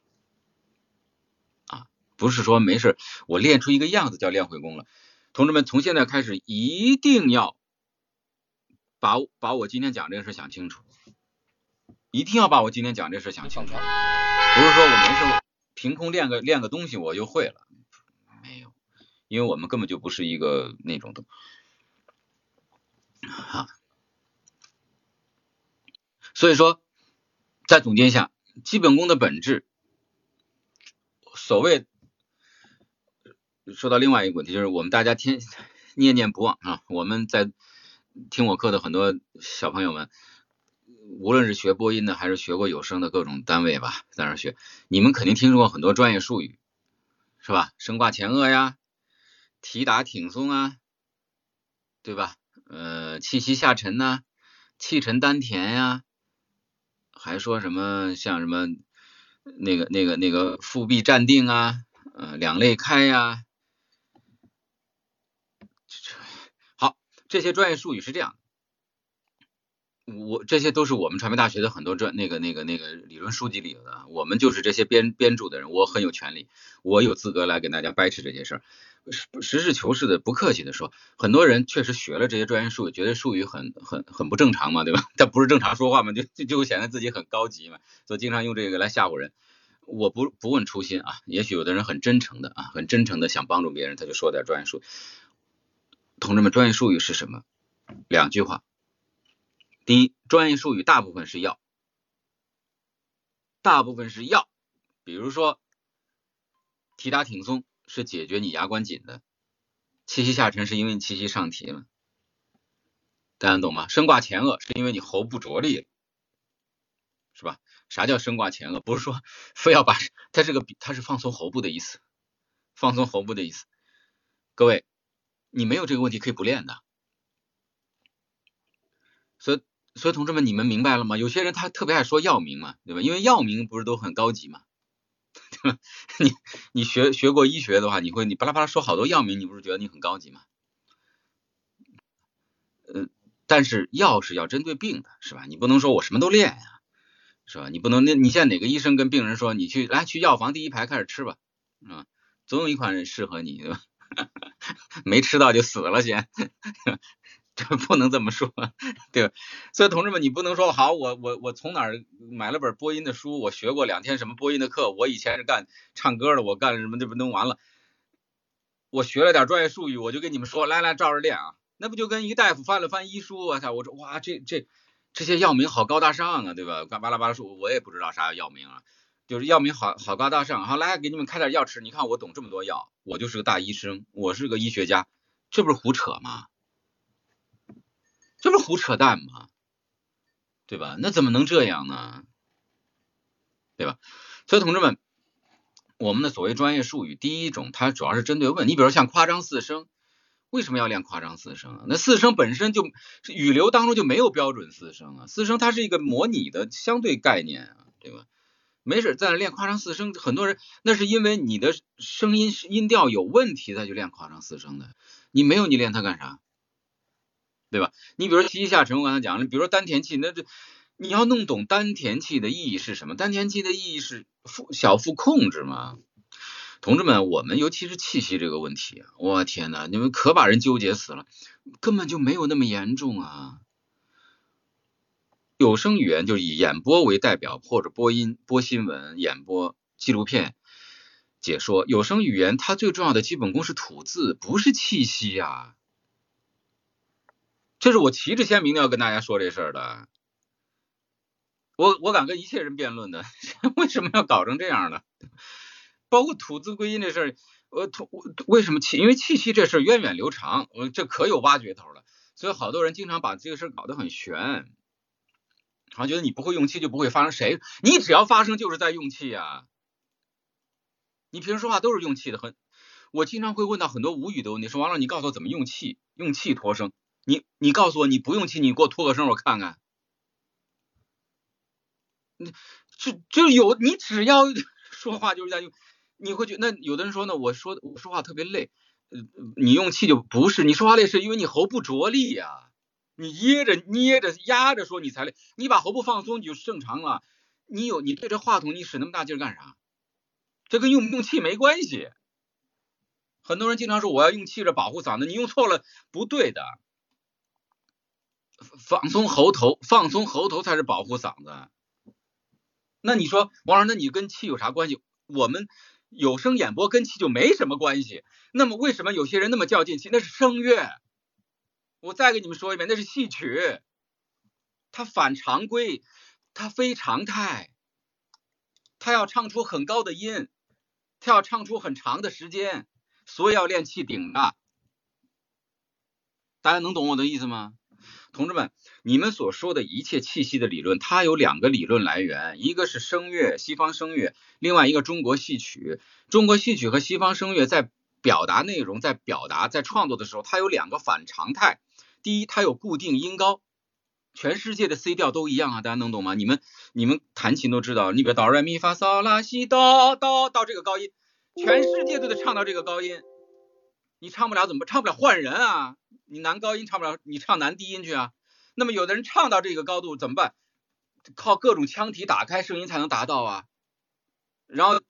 不是说没事，我练出一个样子叫练会功了。同志们，从现在开始一定要把把我今天讲这个事想清楚，一定要把我今天讲这事想清楚。不是说我没事凭空练个练个东西我就会了，没有，因为我们根本就不是一个那种的。啊，所以说再总结一下，基本功的本质，所谓。说到另外一个问题，就是我们大家天念念不忘啊！我们在听我课的很多小朋友们，无论是学播音的，还是学过有声的各种单位吧，在那学，你们肯定听说过很多专业术语，是吧？声挂前颚呀，提打挺松啊，对吧？呃，气息下沉呐，气沉丹田呀，还说什么像什么那个那个那个腹壁站定啊，呃，两肋开呀。这些专业术语是这样，我这些都是我们传媒大学的很多专那个那个那个理论书籍里的，我们就是这些编编著的人，我很有权利，我有资格来给大家掰扯这些事儿。实事求是的，不客气的说，很多人确实学了这些专业术语，觉得术语很很很不正常嘛，对吧？<laughs> 他不是正常说话嘛，就就就显得自己很高级嘛，所以经常用这个来吓唬人。我不不问初心啊，也许有的人很真诚的啊，很真诚的想帮助别人，他就说点专业术语。同志们，专业术语是什么？两句话。第一，专业术语大部分是药，大部分是药。比如说，提打挺松是解决你牙关紧的，气息下沉是因为你气息上提了，大家懂吗？升挂前颚是因为你喉部着力，是吧？啥叫升挂前颚？不是说 <laughs> 非要把它这个，它是放松喉部的意思，放松喉部的意思。各位，你没有这个问题可以不练的。所以，所以同志们，你们明白了吗？有些人他特别爱说药名嘛，对吧？因为药名不是都很高级嘛，<laughs> 对吧？你你学学过医学的话，你会你巴拉巴拉说好多药名，你不是觉得你很高级吗？呃，但是药是要针对病的，是吧？你不能说我什么都练呀。是吧？你不能那，你现在哪个医生跟病人说，你去来去药房第一排开始吃吧，啊，总有一款适合你，对吧？<laughs> 没吃到就死了先，<laughs> 这不能这么说，对吧？所以同志们，你不能说好，我我我从哪儿买了本播音的书，我学过两天什么播音的课，我以前是干唱歌的，我干什么这不弄完了，我学了点专业术语，我就跟你们说，来来照着练啊，那不就跟一大夫翻了翻医书，我操，我说哇，这这。这些药名好高大上啊，对吧？干巴拉巴拉说，我也不知道啥药名啊，就是药名好好高大上。好，来给你们开点药吃。你看我懂这么多药，我就是个大医生，我是个医学家，这不是胡扯吗？这不是胡扯淡吗？对吧？那怎么能这样呢？对吧？所以同志们，我们的所谓专业术语，第一种它主要是针对问，你比如像夸张四声。为什么要练夸张四声啊？那四声本身就语流当中就没有标准四声啊，四声它是一个模拟的相对概念啊，对吧？没事在那练夸张四声，很多人那是因为你的声音音调有问题才去练夸张四声的，你没有你练它干啥？对吧？你比如提一下沉，我刚才讲了，比如说丹田气，那这你要弄懂丹田气的意义是什么？丹田气的意义是腹小腹控制嘛？同志们，我们尤其是气息这个问题，我天呐，你们可把人纠结死了，根本就没有那么严重啊。有声语言就以演播为代表，或者播音、播新闻、演播、纪录片、解说。有声语言它最重要的基本功是吐字，不是气息呀。这是我旗帜鲜明的要跟大家说这事儿的。我我敢跟一切人辩论的，<laughs> 为什么要搞成这样呢？包括吐字归音这事儿，我吐为什么气？因为气息这事儿源远流长，我这可有挖掘头了。所以好多人经常把这个事儿搞得很玄，然后觉得你不会用气就不会发生。谁？你只要发生就是在用气呀。你平时说话都是用气的，很。我经常会问到很多无语的问题，说王老师，你告诉我怎么用气？用气脱声？你你告诉我你不用气，你给我脱个声我看看。你这就有你只要 <laughs> 说话就是在用。你会觉那有的人说呢，我说我说话特别累，呃，你用气就不是，你说话累是因为你喉部着力呀，你噎着捏着压着说你才累，你把喉部放松你就正常了。你有你对着话筒你使那么大劲干啥？这跟用不用气没关系。很多人经常说我要用气着保护嗓子，你用错了，不对的。放松喉头，放松喉头才是保护嗓子。那你说王老师，那你跟气有啥关系？我们。有声演播跟气就没什么关系，那么为什么有些人那么较劲气？那是声乐。我再给你们说一遍，那是戏曲，它反常规，它非常态，它要唱出很高的音，它要唱出很长的时间，所以要练气顶的。大家能懂我的意思吗？同志们，你们所说的一切气息的理论，它有两个理论来源，一个是声乐，西方声乐，另外一个中国戏曲。中国戏曲和西方声乐在表达内容、在表达、在创作的时候，它有两个反常态。第一，它有固定音高，全世界的 C 调都一样啊，大家能懂吗？你们你们弹琴都知道，你比如哆来咪发嗦拉西哆哆到这个高音，全世界都得唱到这个高音，你唱不了怎么唱不了换人啊？你男高音唱不了，你唱男低音去啊。那么有的人唱到这个高度怎么办？靠各种腔体打开声音才能达到啊。然后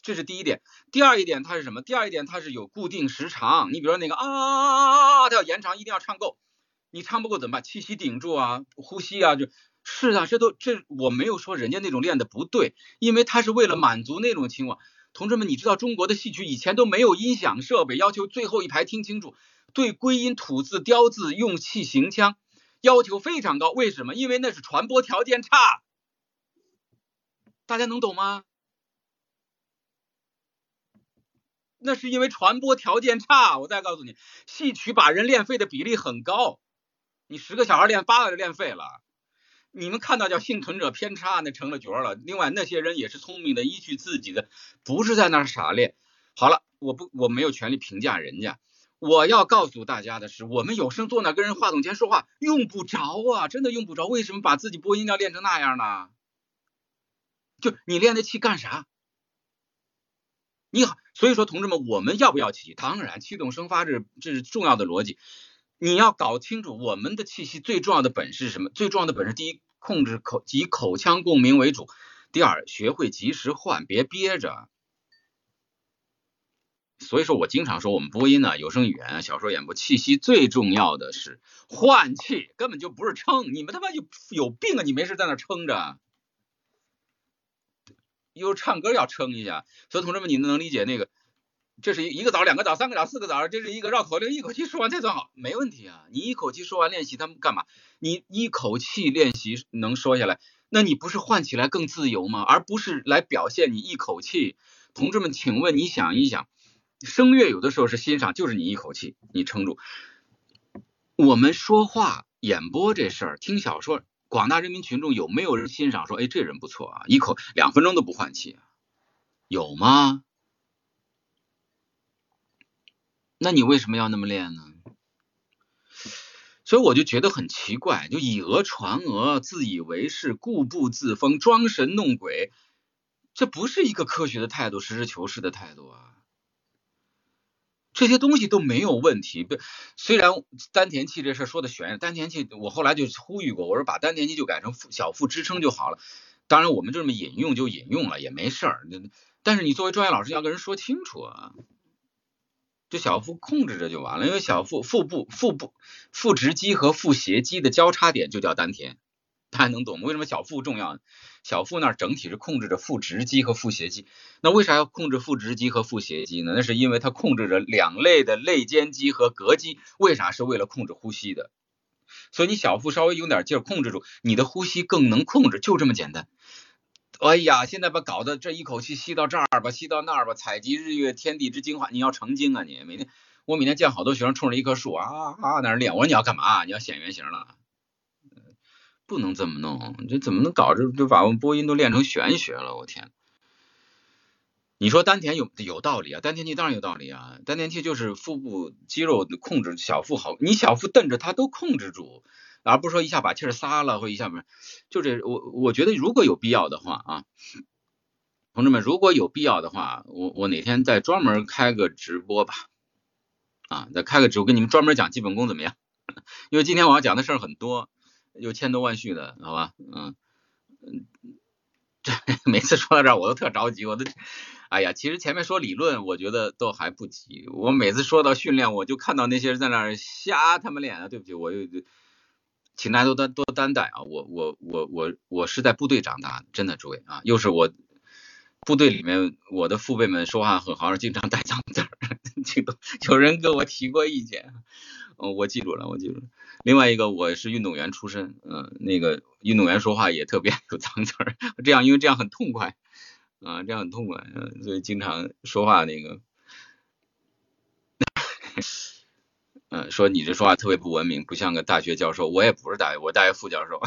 这是第一点，第二一点它是什么？第二一点它是有固定时长。你比如说那个啊啊啊啊，它要延长，一定要唱够。你唱不够怎么办？气息顶住啊，呼吸啊，就是啊，这都这我没有说人家那种练的不对，因为他是为了满足那种情况。同志们，你知道中国的戏曲以前都没有音响设备，要求最后一排听清楚，对归音、吐字、雕字、用气、行腔要求非常高。为什么？因为那是传播条件差。大家能懂吗？那是因为传播条件差。我再告诉你，戏曲把人练废的比例很高，你十个小孩练八个就练废了。你们看到叫幸存者偏差，那成了角了。另外那些人也是聪明的，依据自己的，不是在那傻练。好了，我不我没有权利评价人家。我要告诉大家的是，我们有声坐那跟人话筒前说话用不着啊，真的用不着。为什么把自己播音要练成那样呢？就你练那气干啥？你好，所以说同志们，我们要不要气？当然，气动生发这这是重要的逻辑。你要搞清楚我们的气息最重要的本事是什么？最重要的本事，第一，控制口以口腔共鸣为主；第二，学会及时换，别憋着。所以说我经常说，我们播音呢，有声语言、小说演播，气息最重要的是换气，根本就不是撑。你们他妈有有病啊！你没事在那撑着，又唱歌要撑一下。所以同志们，你能理解那个？这是一个枣，两个枣，三个枣，四个枣，这是一个绕口令，一口气说完才算好，没问题啊。你一口气说完练习，他们干嘛？你一口气练习能说下来，那你不是换起来更自由吗？而不是来表现你一口气。同志们，请问你想一想，声乐有的时候是欣赏，就是你一口气你撑住。我们说话演播这事儿，听小说，广大人民群众有没有人欣赏？说，哎，这人不错啊，一口两分钟都不换气，有吗？那你为什么要那么练呢？所以我就觉得很奇怪，就以讹传讹，自以为是，固步自封，装神弄鬼，这不是一个科学的态度，实事求是的态度啊。这些东西都没有问题。不虽然丹田气这事儿说的玄，丹田气我后来就呼吁过，我说把丹田气就改成腹小腹支撑就好了。当然我们就这么引用就引用了，也没事儿。但是你作为专业老师要跟人说清楚啊。就小腹控制着就完了，因为小腹腹部腹部腹直肌和腹斜肌的交叉点就叫丹田，大家能懂吗？为什么小腹重要？小腹那儿整体是控制着腹直肌和腹斜肌，那为啥要控制腹直肌和腹斜肌呢？那是因为它控制着两类的肋间肌和膈肌，为啥？是为了控制呼吸的。所以你小腹稍微用点劲儿控制住，你的呼吸更能控制，就这么简单。哎呀，现在把搞得这一口气吸到这儿吧，吸到那儿吧，采集日月天地之精华。你要成精啊！你每天我每天见好多学生冲着一棵树啊啊在那练。我说你要干嘛？你要显原形了？不能这么弄，这怎么能搞这就把我们播音都练成玄学了？我天！你说丹田有有道理啊？丹田气当然有道理啊！丹田气就是腹部肌肉控制小腹好，你小腹瞪着它都控制住。而不是说一下把气儿撒了，或一下不是，就这我我觉得如果有必要的话啊，同志们如果有必要的话，我我哪天再专门开个直播吧，啊，再开个直播跟你们专门讲基本功怎么样？<laughs> 因为今天我要讲的事儿很多，有千头万绪的，好吧？嗯嗯，<laughs> 这每次说到这儿我都特着急，我都哎呀，其实前面说理论我觉得都还不急，我每次说到训练，我就看到那些人在那儿瞎他妈练啊，对不起，我又。请大家多担多担待啊！我我我我我是在部队长大的，真的诸位啊，又是我部队里面我的父辈们说话很好，经常带脏字儿，<laughs> 有人跟我提过意见，嗯，我记住了，我记住了。另外一个我是运动员出身，嗯，那个运动员说话也特别有脏字儿，这样因为这样很痛快啊，这样很痛快，嗯，所以经常说话那个。嗯，说你这说话特别不文明，不像个大学教授。我也不是大学，我大学副教授，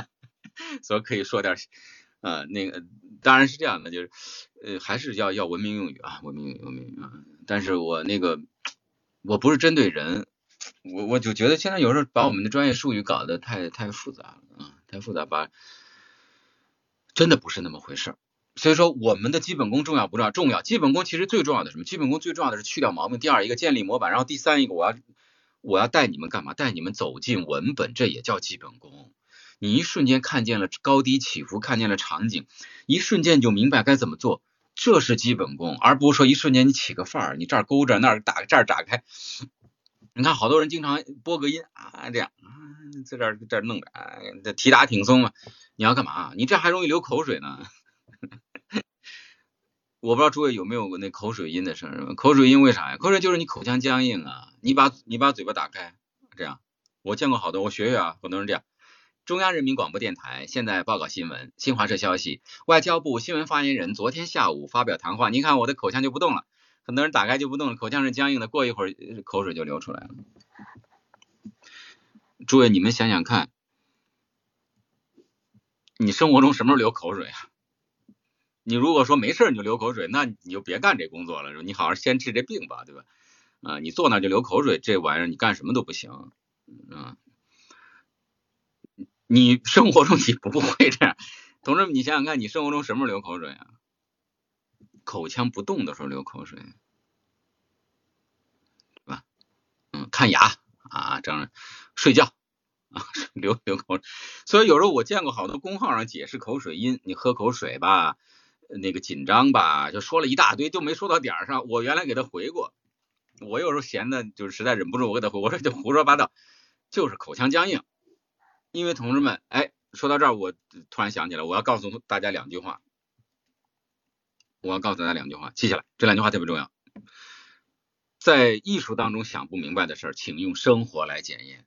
<laughs> 所以可以说点，呃，那个当然是这样的，就是呃，还是要要文明用语啊，文明用语，文明啊。但是我那个我不是针对人，我我就觉得现在有时候把我们的专业术语搞得太太复杂了啊，太复杂，把真的不是那么回事儿。所以说，我们的基本功重要不重要？重要。基本功其实最重要的什么？基本功最重要的是去掉毛病。第二一个建立模板，然后第三一个我要我要带你们干嘛？带你们走进文本，这也叫基本功。你一瞬间看见了高低起伏，看见了场景，一瞬间就明白该怎么做，这是基本功，而不是说一瞬间你起个范儿，你这儿勾着那儿打，这儿打开。你看好多人经常播个音啊，这样啊在这儿这儿弄着，这提打挺松啊。你要干嘛？你这还容易流口水呢。我不知道诸位有没有过那口水音的声音？口水音为啥呀？口水就是你口腔僵硬啊。你把你把嘴巴打开，这样。我见过好多，我学学啊，很多人这样。中央人民广播电台现在报告新闻。新华社消息，外交部新闻发言人昨天下午发表谈话。你看我的口腔就不动了，很多人打开就不动了，口腔是僵硬的，过一会儿口水就流出来了。诸位，你们想想看，你生活中什么时候流口水啊？你如果说没事你就流口水，那你就别干这工作了，你好好先治这病吧，对吧？啊，你坐那就流口水，这玩意儿你干什么都不行啊。你生活中你不会这样，同志们，你想想看，你生活中什么时候流口水啊？口腔不动的时候流口水，对吧？嗯，看牙啊，这样睡觉啊，<laughs> 流流口水。所以有时候我见过好多公号上解释口水音，你喝口水吧，那个紧张吧，就说了一大堆，就没说到点儿上。我原来给他回过，我有时候闲的，就是实在忍不住，我给他回，我说就胡说八道，就是口腔僵硬。因为同志们，哎，说到这儿，我突然想起来，我要告诉大家两句话。我要告诉大家两句话，记下来，这两句话特别重要。在艺术当中想不明白的事儿，请用生活来检验，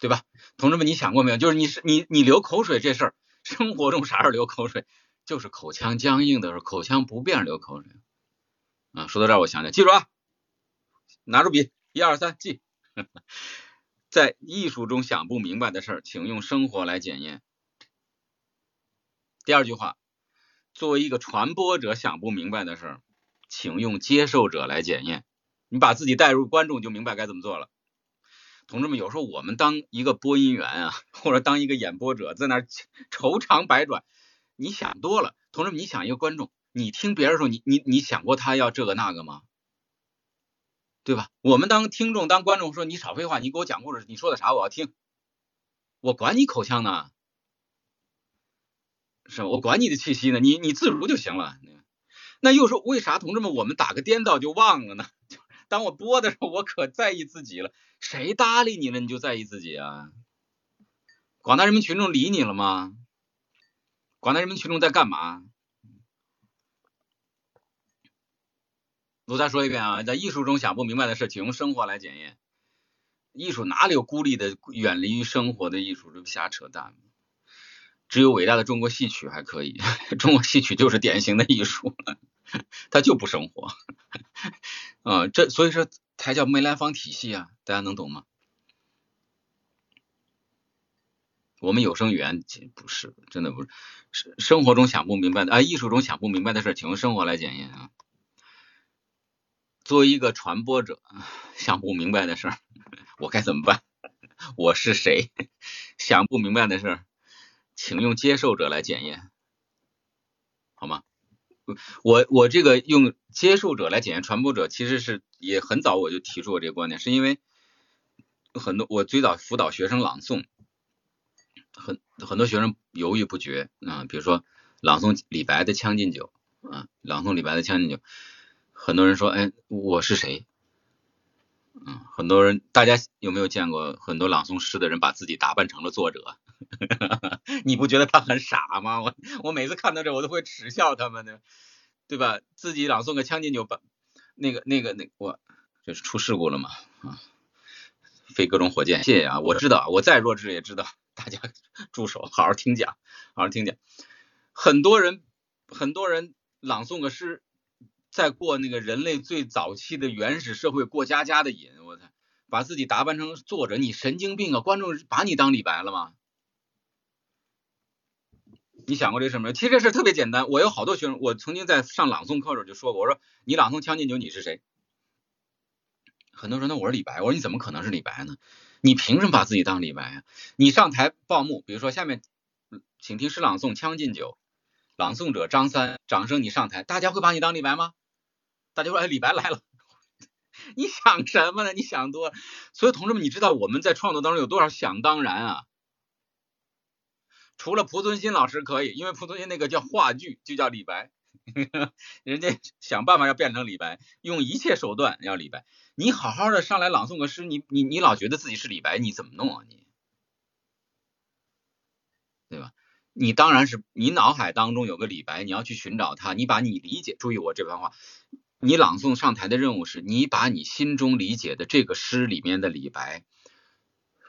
对吧？同志们，你想过没有？就是你是你你流口水这事儿，生活中啥时候流口水？就是口腔僵硬的时候，口腔不便流口水。啊，说到这儿，我想想，记住啊，拿住笔，一二三，记。<laughs> 在艺术中想不明白的事儿，请用生活来检验。第二句话，作为一个传播者想不明白的事儿，请用接受者来检验。你把自己带入观众，就明白该怎么做了。同志们，有时候我们当一个播音员啊，或者当一个演播者，在那 <laughs> 愁肠百转，你想多了。同志们，你想一个观众，你听别人说，你你你想过他要这个那个吗？对吧？我们当听众、当观众说你少废话，你给我讲故事，你说的啥我要听，我管你口腔呢，是吧？我管你的气息呢，你你自如就行了。那又说为啥同志们我们打个颠倒就忘了呢？就 <laughs> 当我播的时候，我可在意自己了，谁搭理你了你就在意自己啊？广大人民群众理你了吗？广大人民群众在干嘛？我再说一遍啊，在艺术中想不明白的事，请用生活来检验。艺术哪里有孤立的、远离于生活的艺术？这不瞎扯淡吗？只有伟大的中国戏曲还可以，<laughs> 中国戏曲就是典型的艺术，它就不生活。<laughs> 啊，这所以说才叫梅兰芳体系啊，大家能懂吗？我们有声语言不是，真的不是。生生活中想不明白的啊，艺术中想不明白的事，请用生活来检验啊。作为一个传播者，想不明白的事儿，我该怎么办？我是谁？想不明白的事儿，请用接受者来检验，好吗？我我这个用接受者来检验传播者，其实是也很早我就提出过这个观点，是因为很多我最早辅导学生朗诵，很很多学生犹豫不决啊，比如说朗诵李白的《将进酒》啊，朗诵李白的《将进酒》。很多人说，哎，我是谁？嗯，很多人，大家有没有见过很多朗诵诗的人把自己打扮成了作者？<laughs> 你不觉得他很傻吗？我我每次看到这，我都会耻笑他们的，对吧？自己朗诵个《将进酒》，把那个那个那我就是出事故了嘛？啊，飞各种火箭，谢谢啊！我知道，我再弱智也知道，大家 <laughs> 住手，好好听讲，好好听讲。很多人很多人朗诵个诗。在过那个人类最早期的原始社会过家家的瘾，我操，把自己打扮成作者，你神经病啊！观众把你当李白了吗？你想过这事没有？其实这事特别简单。我有好多学生，我曾经在上朗诵课的时候就说过，我说你朗诵《将进酒》，你是谁？很多人说那我是李白。我说你怎么可能是李白呢？你凭什么把自己当李白啊？你上台报幕，比如说下面，请听诗朗诵《将进酒》，朗诵者张三，掌声你上台，大家会把你当李白吗？大家说，哎，李白来了，<laughs> 你想什么呢？你想多了。所以同志们，你知道我们在创作当中有多少想当然啊？除了濮存昕老师可以，因为濮存昕那个叫话剧，就叫李白，<laughs> 人家想办法要变成李白，用一切手段要李白。你好好的上来朗诵个诗，你你你老觉得自己是李白，你怎么弄啊你？对吧？你当然是你脑海当中有个李白，你要去寻找他，你把你理解，注意我这番话，你朗诵上台的任务是你把你心中理解的这个诗里面的李白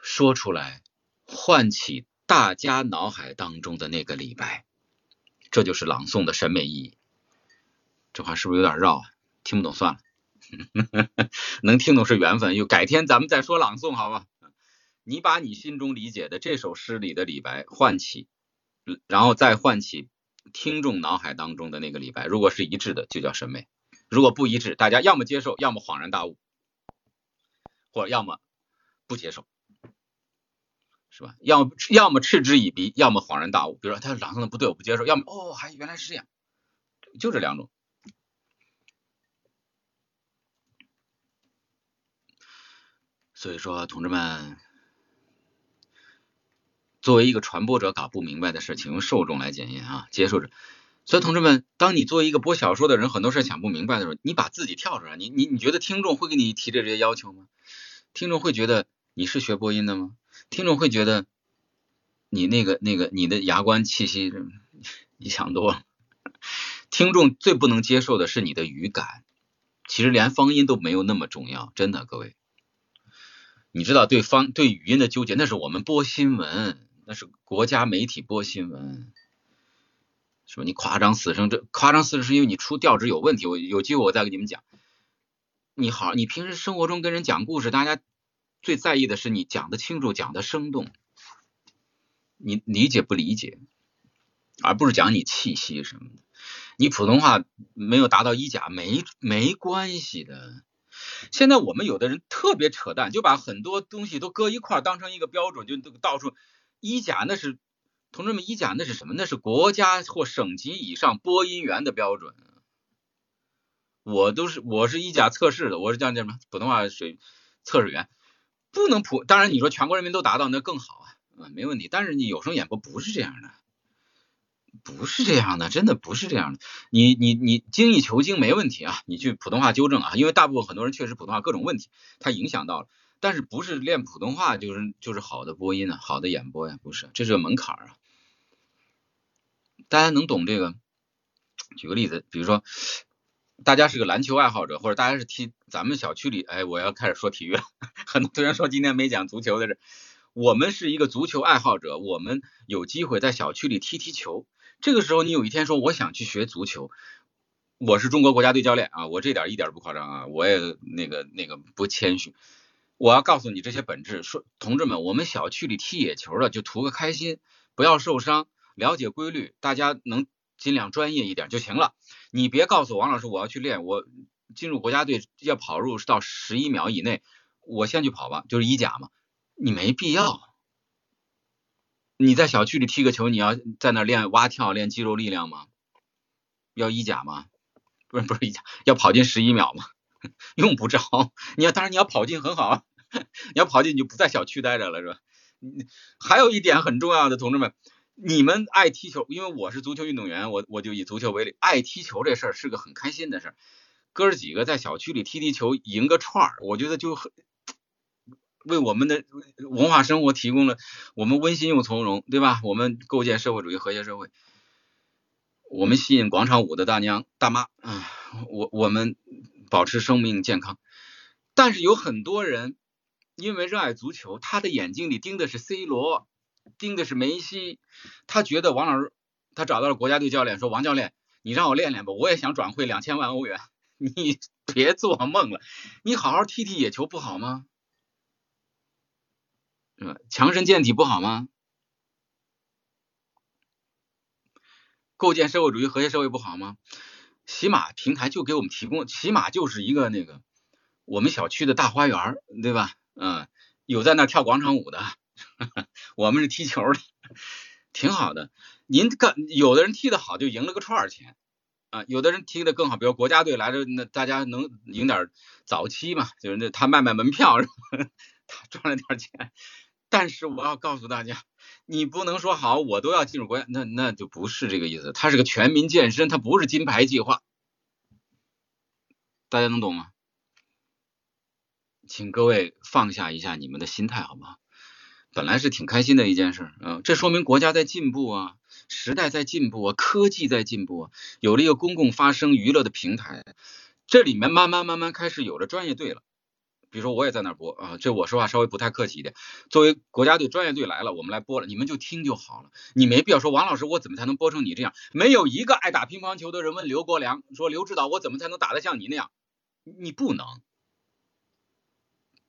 说出来，唤起大家脑海当中的那个李白，这就是朗诵的审美意义。这话是不是有点绕啊？听不懂算了，<laughs> 能听懂是缘分。又改天咱们再说朗诵，好吧？你把你心中理解的这首诗里的李白唤起。然后再唤起听众脑海当中的那个李白，如果是一致的，就叫审美；如果不一致，大家要么接受，要么恍然大悟，或者要么不接受，是吧？要要么嗤之以鼻，要么恍然大悟。比如说他朗诵的不对，我不接受；要么哦，还原来是这样，就这两种。所以说，同志们。作为一个传播者搞不明白的事，请用受众来检验啊，接受者。所以同志们，当你作为一个播小说的人，很多事想不明白的时候，你把自己跳出来，你你你觉得听众会给你提这些要求吗？听众会觉得你是学播音的吗？听众会觉得你那个那个你的牙关气息，你想多了。听众最不能接受的是你的语感，其实连方音都没有那么重要，真的，各位。你知道对方对语音的纠结，那是我们播新闻。那是国家媒体播新闻，是吧？你夸张死生，这夸张死生是因为你出调值有问题。我有机会我再给你们讲。你好，你平时生活中跟人讲故事，大家最在意的是你讲的清楚，讲的生动，你理解不理解，而不是讲你气息什么的。你普通话没有达到一甲，没没关系的。现在我们有的人特别扯淡，就把很多东西都搁一块儿当成一个标准，就到处。一甲那是同志们，一甲那是什么？那是国家或省级以上播音员的标准。我都是我是一甲测试的，我是叫叫什么普通话水测试员，不能普。当然你说全国人民都达到那更好啊，啊没问题。但是你有声演播不是这样的，不是这样的，真的不是这样的。你你你精益求精没问题啊，你去普通话纠正啊，因为大部分很多人确实普通话各种问题，它影响到了。但是不是练普通话就是就是好的播音啊？好的演播呀，不是，这是个门槛啊。大家能懂这个？举个例子，比如说，大家是个篮球爱好者，或者大家是踢咱们小区里，哎，我要开始说体育了。<laughs> 很多同学说今天没讲足球的是，我们是一个足球爱好者，我们有机会在小区里踢踢球。这个时候你有一天说我想去学足球，我是中国国家队教练啊，我这点一点不夸张啊，我也那个那个不谦虚。我要告诉你这些本质，说同志们，我们小区里踢野球的就图个开心，不要受伤，了解规律，大家能尽量专业一点就行了。你别告诉王老师我要去练，我进入国家队要跑入到十一秒以内，我先去跑吧，就是一甲嘛，你没必要。你在小区里踢个球，你要在那练蛙跳练肌肉力量吗？要一甲吗？不是不是一甲，要跑进十一秒吗？<laughs> 用不着。你要当然你要跑进很好。<laughs> 你要跑进你就不在小区待着了是吧？还有一点很重要的，同志们，你们爱踢球，因为我是足球运动员，我我就以足球为例，爱踢球这事儿是个很开心的事儿。哥儿几个在小区里踢踢球，赢个串儿，我觉得就很为我们的文化生活提供了我们温馨又从容，对吧？我们构建社会主义和谐社会，我们吸引广场舞的大娘大妈啊，我我们保持生命健康。但是有很多人。因为热爱足球，他的眼睛里盯的是 C 罗，盯的是梅西。他觉得王老师，他找到了国家队教练，说：“王教练，你让我练练吧，我也想转会两千万欧元。<laughs> 你别做梦了，你好好踢踢野球不好吗？强身健体不好吗？构建社会主义和谐社会不好吗？喜马平台就给我们提供，起码就是一个那个我们小区的大花园，对吧？”嗯，有在那跳广场舞的，<laughs> 我们是踢球的，挺好的。您干，有的人踢得好就赢了个串儿钱啊，有的人踢得更好，比如国家队来着，那大家能赢点早期嘛，就是那他卖卖门票，<laughs> 他赚了点钱。但是我要告诉大家，你不能说好我都要进入国家，那那就不是这个意思。它是个全民健身，它不是金牌计划，大家能懂吗？请各位放下一下你们的心态，好不好？本来是挺开心的一件事，嗯，这说明国家在进步啊，时代在进步啊，科技在进步啊，有了一个公共发声娱乐的平台，这里面慢慢慢慢开始有了专业队了。比如说我也在那儿播啊，这我说话稍微不太客气一点。作为国家队专业队来了，我们来播了，你们就听就好了。你没必要说王老师，我怎么才能播成你这样？没有一个爱打乒乓球的人问刘国梁说刘指导，我怎么才能打得像你那样？你不能。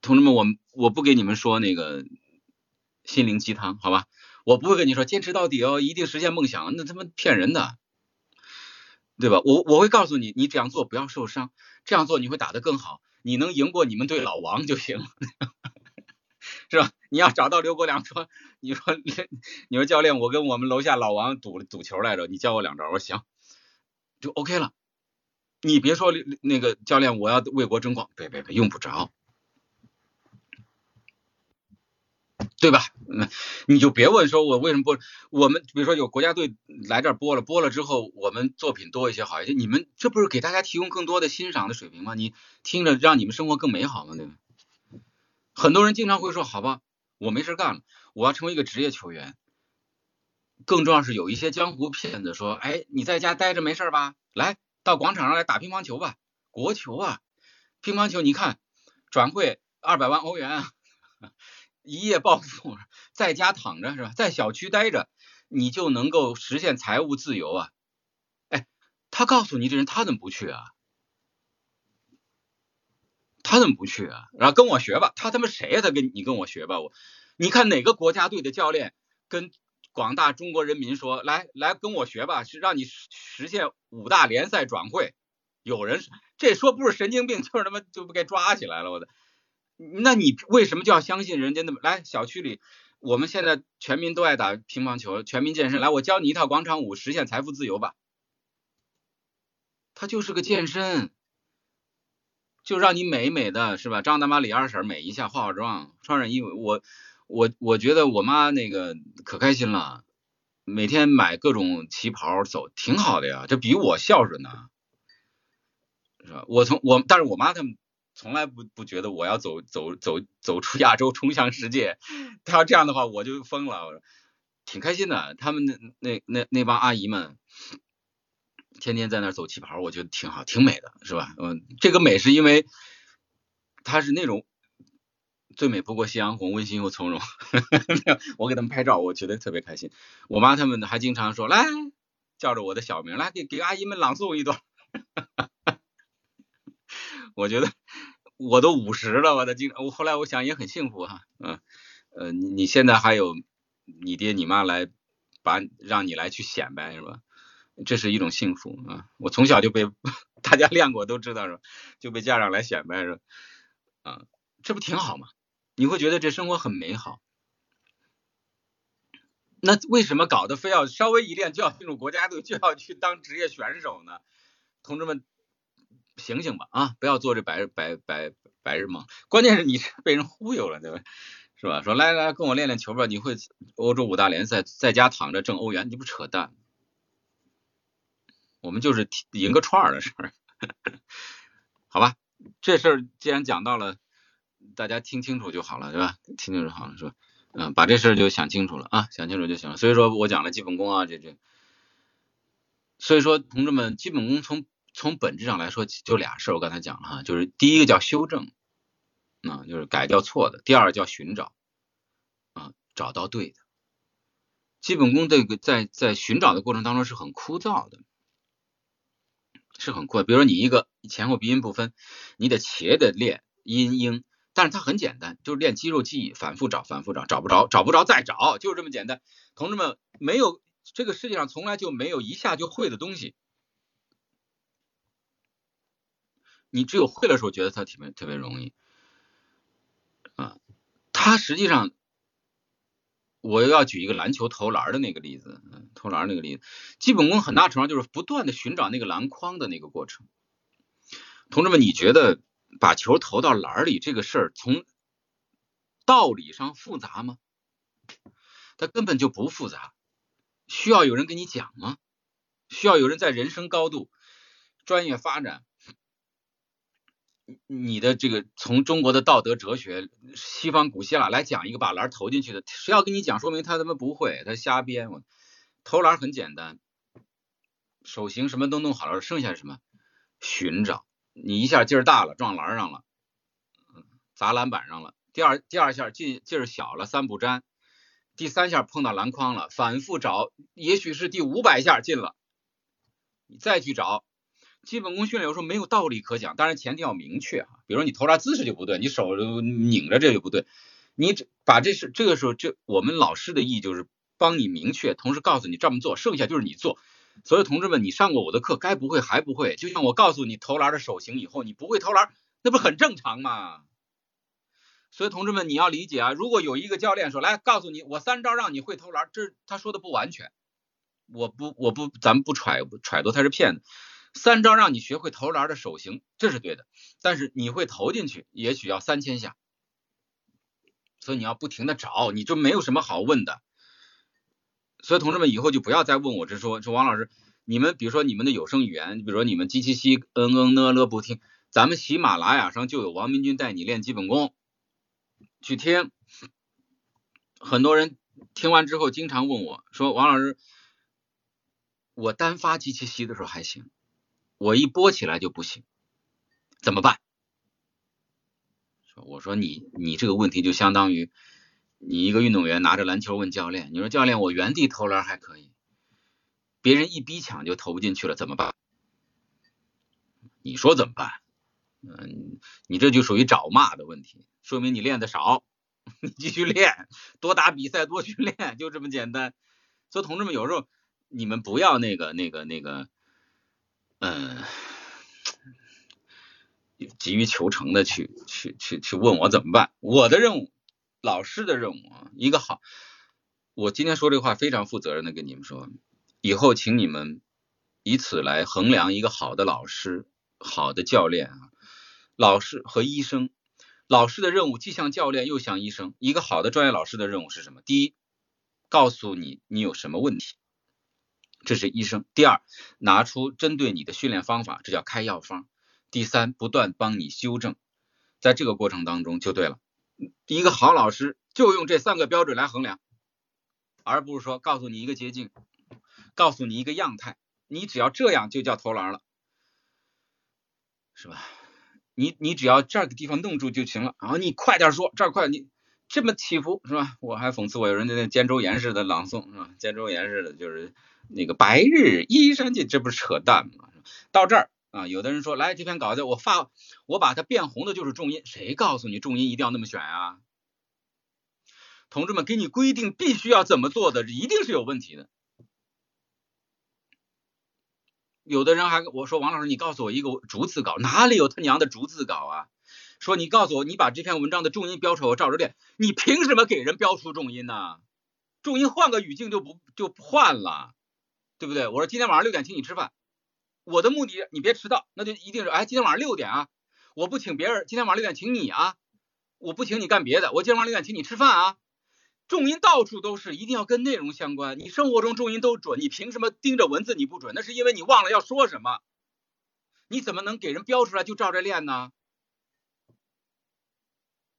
同志们，我我不给你们说那个心灵鸡汤，好吧？我不会跟你说坚持到底哦，一定实现梦想，那他妈骗人的，对吧？我我会告诉你，你这样做不要受伤，这样做你会打得更好。你能赢过你们队老王就行了，<laughs> 是吧？你要找到刘国梁说，你说你说教练，我跟我们楼下老王赌赌球来着，你教我两招，我说行，就 OK 了。你别说那个教练，我要为国争光，别别别，用不着，对吧？那你就别问说我为什么不，我们比如说有国家队来这儿播了，播了之后我们作品多一些好一些，你们这不是给大家提供更多的欣赏的水平吗？你听着让你们生活更美好吗？对吧？很多人经常会说，好吧，我没事干了，我要成为一个职业球员。更重要是有一些江湖骗子说，哎，你在家待着没事吧？来。到广场上来打乒乓球吧，国球啊，乒乓球你看转会二百万欧元啊，一夜暴富，在家躺着是吧？在小区待着，你就能够实现财务自由啊！哎，他告诉你这人他怎么不去啊？他怎么不去啊？然后跟我学吧，他他妈谁呀？他跟你跟我学吧，我你看哪个国家队的教练跟？广大中国人民说：“来来跟我学吧，是让你实现五大联赛转会。”有人这说不是神经病，就是他妈就不该抓起来了。我的，那你为什么就要相信人家那么来？小区里我们现在全民都爱打乒乓球，全民健身。来，我教你一套广场舞，实现财富自由吧。他就是个健身，就让你美美的是吧？张大妈、李二婶美一下，化化妆，穿上衣服，我。我我觉得我妈那个可开心了，每天买各种旗袍走，挺好的呀，这比我孝顺呢，是吧？我从我，但是我妈他们从来不不觉得我要走走走走出亚洲，冲向世界。她要这样的话，我就疯了。挺开心的，他们那那那那帮阿姨们，天天在那儿走旗袍，我觉得挺好，挺美的，是吧？嗯，这个美是因为她是那种。最美不过夕阳红，温馨又从容。<laughs> 我给他们拍照，我觉得特别开心。我妈他们还经常说：“来，叫着我的小名，来给给阿姨们朗诵一段。<laughs> ”我觉得我都五十了，我的经我后来我想也很幸福哈。嗯呃，你你现在还有你爹你妈来把让你来去显摆是吧？这是一种幸福啊！我从小就被 <laughs> 大家练过，都知道是吧？就被家长来显摆是吧？啊，这不挺好吗？你会觉得这生活很美好，那为什么搞得非要稍微一练就要进入国家队，就要去当职业选手呢？同志们，醒醒吧啊！不要做这白白白白日梦。关键是你被人忽悠了，对吧？是吧？说来来跟我练练球吧，你会欧洲五大联赛，在家躺着挣欧元，你不扯淡？我们就是赢个串儿的事儿，<laughs> 好吧？这事儿既然讲到了。大家听清楚就好了，对吧？听清楚好了，是吧？嗯，把这事儿就想清楚了啊，想清楚就行了。所以说我讲了基本功啊，这这。所以说，同志们，基本功从从本质上来说就俩事儿，我刚才讲了哈，就是第一个叫修正，啊，就是改掉错的；第二叫寻找，啊，找到对的。基本功这个在在寻找的过程当中是很枯燥的，是很枯。比如说你一个前后鼻音不分，你得且得练音音。但是它很简单，就是练肌肉记忆，反复找，反复找，找不着，找不着再找，就是这么简单。同志们，没有这个世界上从来就没有一下就会的东西，你只有会的时候觉得它特别特别容易啊。它实际上，我又要举一个篮球投篮的那个例子，投篮那个例子，基本功很大程度上就是不断的寻找那个篮筐的那个过程。同志们，你觉得？把球投到篮里这个事儿，从道理上复杂吗？它根本就不复杂。需要有人跟你讲吗？需要有人在人生高度、专业发展、你的这个从中国的道德哲学、西方古希腊来讲一个把篮投进去的，谁要跟你讲，说明他他妈不会，他瞎编。我投篮很简单，手型什么都弄好了，剩下什么？寻找。你一下劲儿大了，撞篮上了，砸篮板上了。第二第二下劲劲儿小了，三不沾。第三下碰到篮筐了，反复找，也许是第五百下进了，你再去找。基本功训练有时候没有道理可讲，当然前提要明确啊。比如说你投篮姿势就不对，你手拧着这就不对。你把这是这个时候，这我们老师的意义就是帮你明确，同时告诉你这么做，剩下就是你做。所以同志们，你上过我的课，该不会还不会？就像我告诉你投篮的手型以后，你不会投篮，那不很正常吗？所以同志们，你要理解啊，如果有一个教练说来告诉你，我三招让你会投篮，这他说的不完全。我不我不咱们不揣揣度他是骗子。三招让你学会投篮的手型，这是对的。但是你会投进去，也许要三千下。所以你要不停的找，你就没有什么好问的。所以同志们以后就不要再问我，这说说王老师，你们比如说你们的有声语言，比如说你们叽叽叽嗯嗯呢了不听，咱们喜马拉雅上就有王明军带你练基本功，去听。很多人听完之后经常问我说，王老师，我单发机器吸的时候还行。我一播起来就不行，怎么办？说我说你你这个问题就相当于你一个运动员拿着篮球问教练，你说教练我原地投篮还可以，别人一逼抢就投不进去了怎么办？你说怎么办？嗯，你这就属于找骂的问题，说明你练的少，<laughs> 你继续练，多打比赛多训练，就这么简单。所以同志们有时候你们不要那个那个那个。嗯，急于求成的去去去去问我怎么办？我的任务，老师的任务啊，一个好，我今天说这话非常负责任的跟你们说，以后请你们以此来衡量一个好的老师、好的教练啊，老师和医生，老师的任务既像教练又像医生，一个好的专业老师的任务是什么？第一，告诉你你有什么问题。这是医生。第二，拿出针对你的训练方法，这叫开药方。第三，不断帮你修正，在这个过程当中就对了。一个好老师就用这三个标准来衡量，而不是说告诉你一个捷径，告诉你一个样态，你只要这样就叫投篮了，是吧？你你只要这个地方弄住就行了，然后你快点说，这儿快，你这么起伏是吧？我还讽刺我有人在那肩周炎似的朗诵是吧？肩周炎似的，就是。那个白日依山尽，这不是扯淡吗？到这儿啊，有的人说，来这篇稿子我发，我把它变红的就是重音，谁告诉你重音一定要那么选啊？同志们，给你规定必须要怎么做的，一定是有问题的。有的人还我说王老师，你告诉我一个逐字稿，哪里有他娘的逐字稿啊？说你告诉我，你把这篇文章的重音标出来，我照着练。你凭什么给人标出重音呢？重音换个语境就不就换了。对不对？我说今天晚上六点请你吃饭，我的目的你别迟到，那就一定是哎，今天晚上六点啊，我不请别人，今天晚上六点请你啊，我不请你干别的，我今天晚上六点请你吃饭啊。重音到处都是，一定要跟内容相关。你生活中重音都准，你凭什么盯着文字你不准？那是因为你忘了要说什么。你怎么能给人标出来就照着练呢？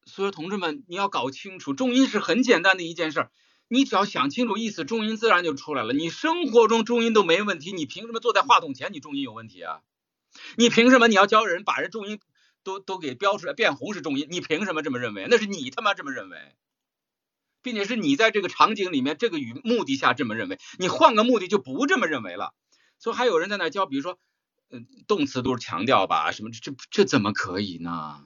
所以同志们，你要搞清楚，重音是很简单的一件事。你只要想清楚意思，重音自然就出来了。你生活中重音都没问题，你凭什么坐在话筒前你重音有问题啊？你凭什么你要教人把人重音都都给标出来变红是重音？你凭什么这么认为？那是你他妈这么认为，并且是你在这个场景里面这个语目的下这么认为。你换个目的就不这么认为了。所以还有人在那教，比如说，嗯，动词都是强调吧，什么这这怎么可以呢？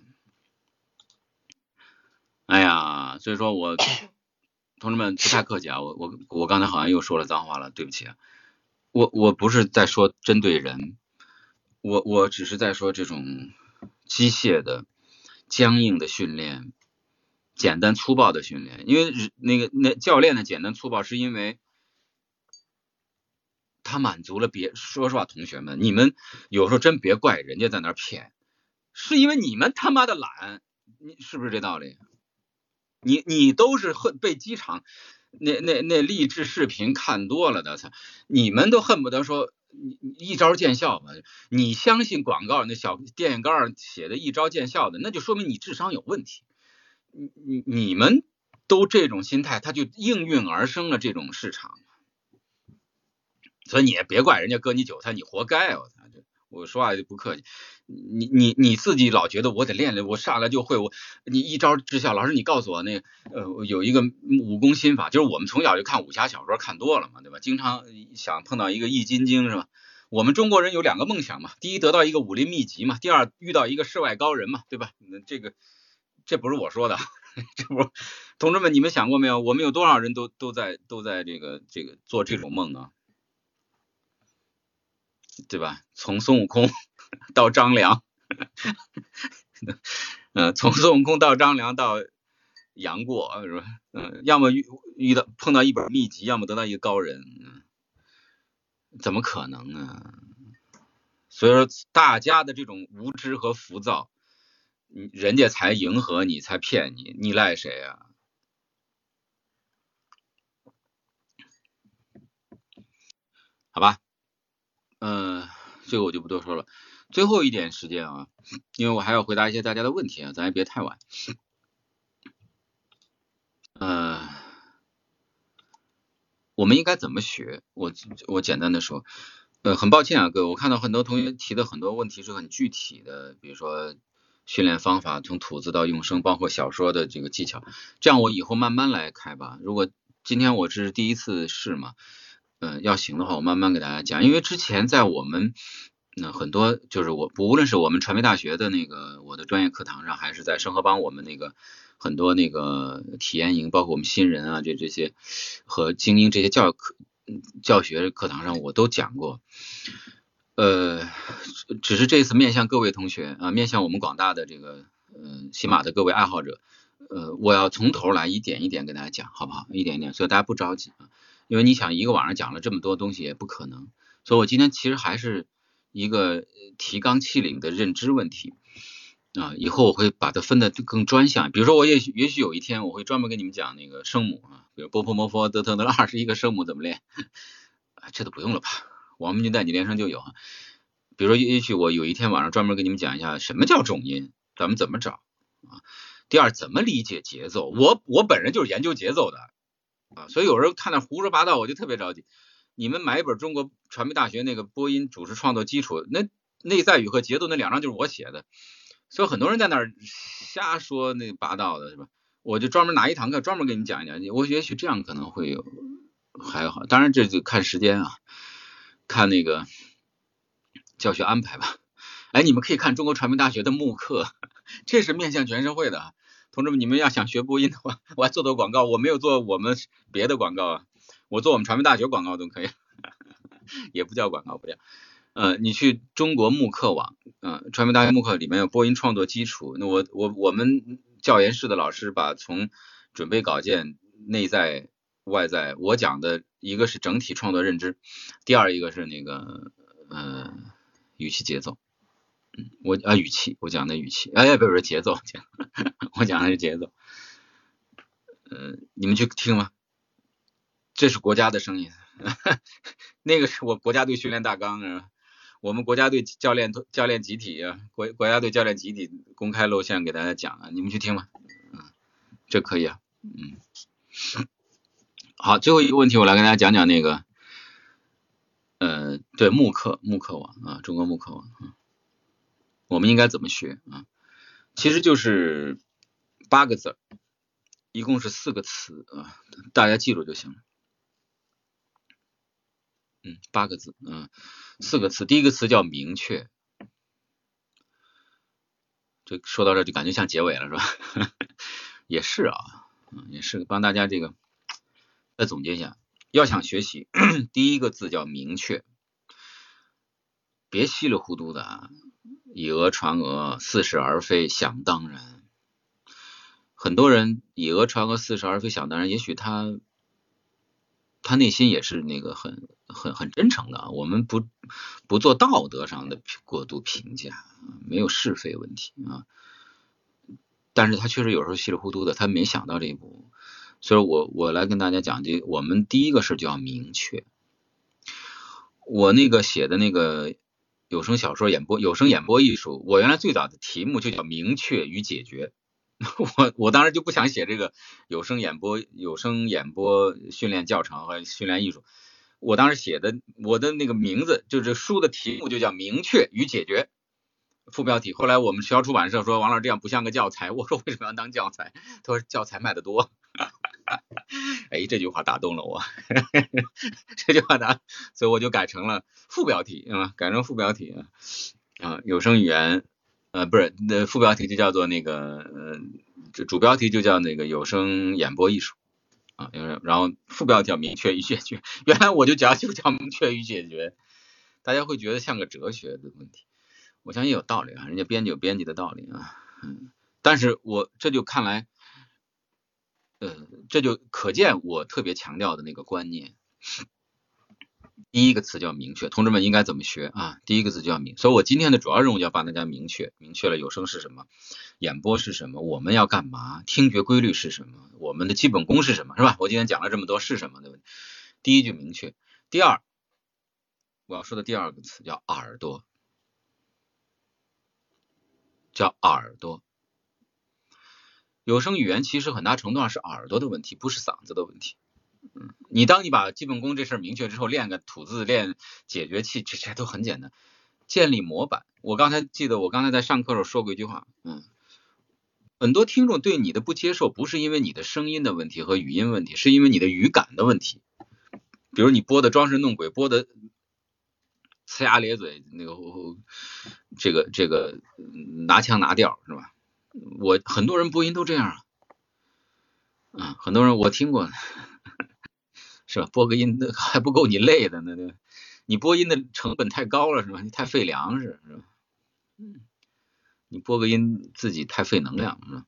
哎呀，所以说我。同志们不太客气啊，我我我刚才好像又说了脏话了，对不起。啊我我不是在说针对人，我我只是在说这种机械的、僵硬的训练，简单粗暴的训练。因为那个那教练的简单粗暴，是因为他满足了别。说实话，同学们，你们有时候真别怪人家在那儿骗，是因为你们他妈的懒，你是不是这道理？你你都是恨被机场那那那励志视频看多了的，操！你们都恨不得说你一招见效吧？你相信广告那小电影杆上写的一招见效的，那就说明你智商有问题。你你你们都这种心态，他就应运而生了这种市场。所以你也别怪人家割你韭菜，你活该！我操，这我说话就不客气。你你你自己老觉得我得练练，我上来就会，我你一招制效。老师，你告诉我那呃有一个武功心法，就是我们从小就看武侠小说看多了嘛，对吧？经常想碰到一个易筋经是吧？我们中国人有两个梦想嘛，第一得到一个武林秘籍嘛，第二遇到一个世外高人嘛，对吧？那这个这不是我说的，<laughs> 这不，同志们你们想过没有？我们有多少人都都在都在这个这个做这种梦啊？对吧？从孙悟空 <laughs> 到张良，嗯，从孙悟空到张良到杨过是吧？嗯，要么遇遇到碰到一本秘籍，要么得到一个高人，怎么可能呢？所以说，大家的这种无知和浮躁，人家才迎合你，才骗你，你赖谁啊？好吧。嗯，这个我就不多说了。最后一点时间啊，因为我还要回答一些大家的问题啊，咱也别太晚。嗯，我们应该怎么学？我我简单的说，呃，很抱歉啊，各位，我看到很多同学提的很多问题是很具体的，比如说训练方法，从吐字到用声，包括小说的这个技巧，这样我以后慢慢来开吧。如果今天我是第一次试嘛。嗯，要行的话，我慢慢给大家讲。因为之前在我们那很多，就是我无论是我们传媒大学的那个我的专业课堂上，还是在生活帮我们那个很多那个体验营，包括我们新人啊这这些和精英这些教课教学课堂上，我都讲过。呃，只是这次面向各位同学啊，面向我们广大的这个嗯喜马的各位爱好者，呃，我要从头来一点一点给大家讲，好不好？一点一点，所以大家不着急啊。因为你想一个晚上讲了这么多东西也不可能，所以我今天其实还是一个提纲挈领的认知问题。啊，以后我会把它分的更专项，比如说我也许也许有一天我会专门给你们讲那个声母啊，比如波波摩佛德特德二十一个声母怎么练，这都不用了吧，王明军带你练声就有啊，比如说也许我有一天晚上专门给你们讲一下什么叫重音，咱们怎么找啊，第二怎么理解节奏，我我本人就是研究节奏的。啊，所以有人看到胡说八道，我就特别着急。你们买一本中国传媒大学那个播音主持创作基础，那内在语和节奏那两章就是我写的。所以很多人在那儿瞎说那八道的是吧？我就专门拿一堂课专门给你讲一讲。我也许这样可能会有还好，当然这就看时间啊，看那个教学安排吧。哎，你们可以看中国传媒大学的慕课，<laughs> 这是面向全社会的。同志们，你们要想学播音的话，我还做做广告。我没有做我们别的广告啊，我做我们传媒大学广告都可以，<laughs> 也不叫广告，不叫。呃，你去中国慕课网，嗯，传媒大学慕课里面有播音创作基础。那我我我们教研室的老师把从准备稿件、内在外在，我讲的一个是整体创作认知，第二一个是那个呃语气节奏。我啊语气，我讲的语气，哎，不是节奏，<laughs> 我讲的是节奏。呃，你们去听吗？这是国家的声音，<laughs> 那个是我国家队训练大纲啊，我们国家队教练教练集体啊，国国家队教练集体公开露馅给大家讲啊，你们去听吗？嗯，这可以啊，嗯。好，最后一个问题，我来跟大家讲讲那个，呃，对慕课慕课网啊，中国慕课网啊。我们应该怎么学啊？其实就是八个字，一共是四个词啊，大家记住就行了。嗯，八个字，嗯，四个词，第一个词叫明确。这说到这就感觉像结尾了，是吧？<laughs> 也是啊，嗯，也是帮大家这个再总结一下，要想学习，<clears throat> 第一个字叫明确，别稀里糊涂的。以讹传讹，似是而非，想当然。很多人以讹传讹，似是而非，想当然。也许他他内心也是那个很很很真诚的。我们不不做道德上的过度评价，没有是非问题啊。但是他确实有时候稀里糊涂的，他没想到这一步。所以我我来跟大家讲，这我们第一个事就要明确。我那个写的那个有声小说演播、有声演播艺术，我原来最早的题目就叫明确与解决。<laughs> 我我当时就不想写这个有声演播、有声演播训练教程和训练艺术。我当时写的我的那个名字，就是书的题目就叫明确与解决。副标题。后来我们学校出版社说王老师这样不像个教材。<laughs> 我说为什么要当教材？他说教材卖的多。<laughs> 哎，这句话打动了我。<laughs> 这句话打，所以我就改成了副标题啊，改成副标题啊啊，有声语言呃不是那副标题就叫做那个呃主主标题就叫那个有声演播艺术啊，然后副标题叫明确与解决。<laughs> 原来我就讲就叫明确与解决，大家会觉得像个哲学的问题。我相信有道理啊，人家编辑有编辑的道理啊，嗯，但是我这就看来，呃，这就可见我特别强调的那个观念，第一个词叫明确，同志们应该怎么学啊？第一个字叫明，所以我今天的主要任务就要帮大家明确，明确了有声是什么，演播是什么，我们要干嘛，听觉规律是什么，我们的基本功是什么，是吧？我今天讲了这么多是什么的问题，第一句明确，第二，我要说的第二个词叫耳朵。叫耳朵，有声语言其实很大程度上是耳朵的问题，不是嗓子的问题。嗯，你当你把基本功这事儿明确之后，练个吐字，练解决器，这这都很简单。建立模板，我刚才记得我刚才在上课时候说过一句话，嗯，很多听众对你的不接受，不是因为你的声音的问题和语音问题，是因为你的语感的问题。比如你播的装神弄鬼，播的。呲牙咧嘴，那个这个这个拿腔拿调是吧？我很多人播音都这样啊，啊，很多人我听过，<laughs> 是吧？播个音还不够你累的，那对，你播音的成本太高了是吧？你太费粮食是吧？嗯，你播个音自己太费能量是吧？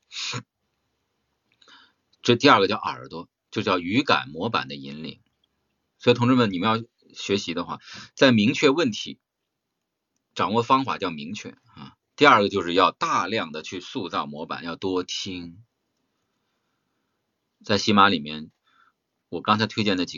这第二个叫耳朵，就叫语感模板的引领。所以同志们，你们要。学习的话，在明确问题、掌握方法叫明确啊。第二个就是要大量的去塑造模板，要多听。在喜马里面，我刚才推荐的几个。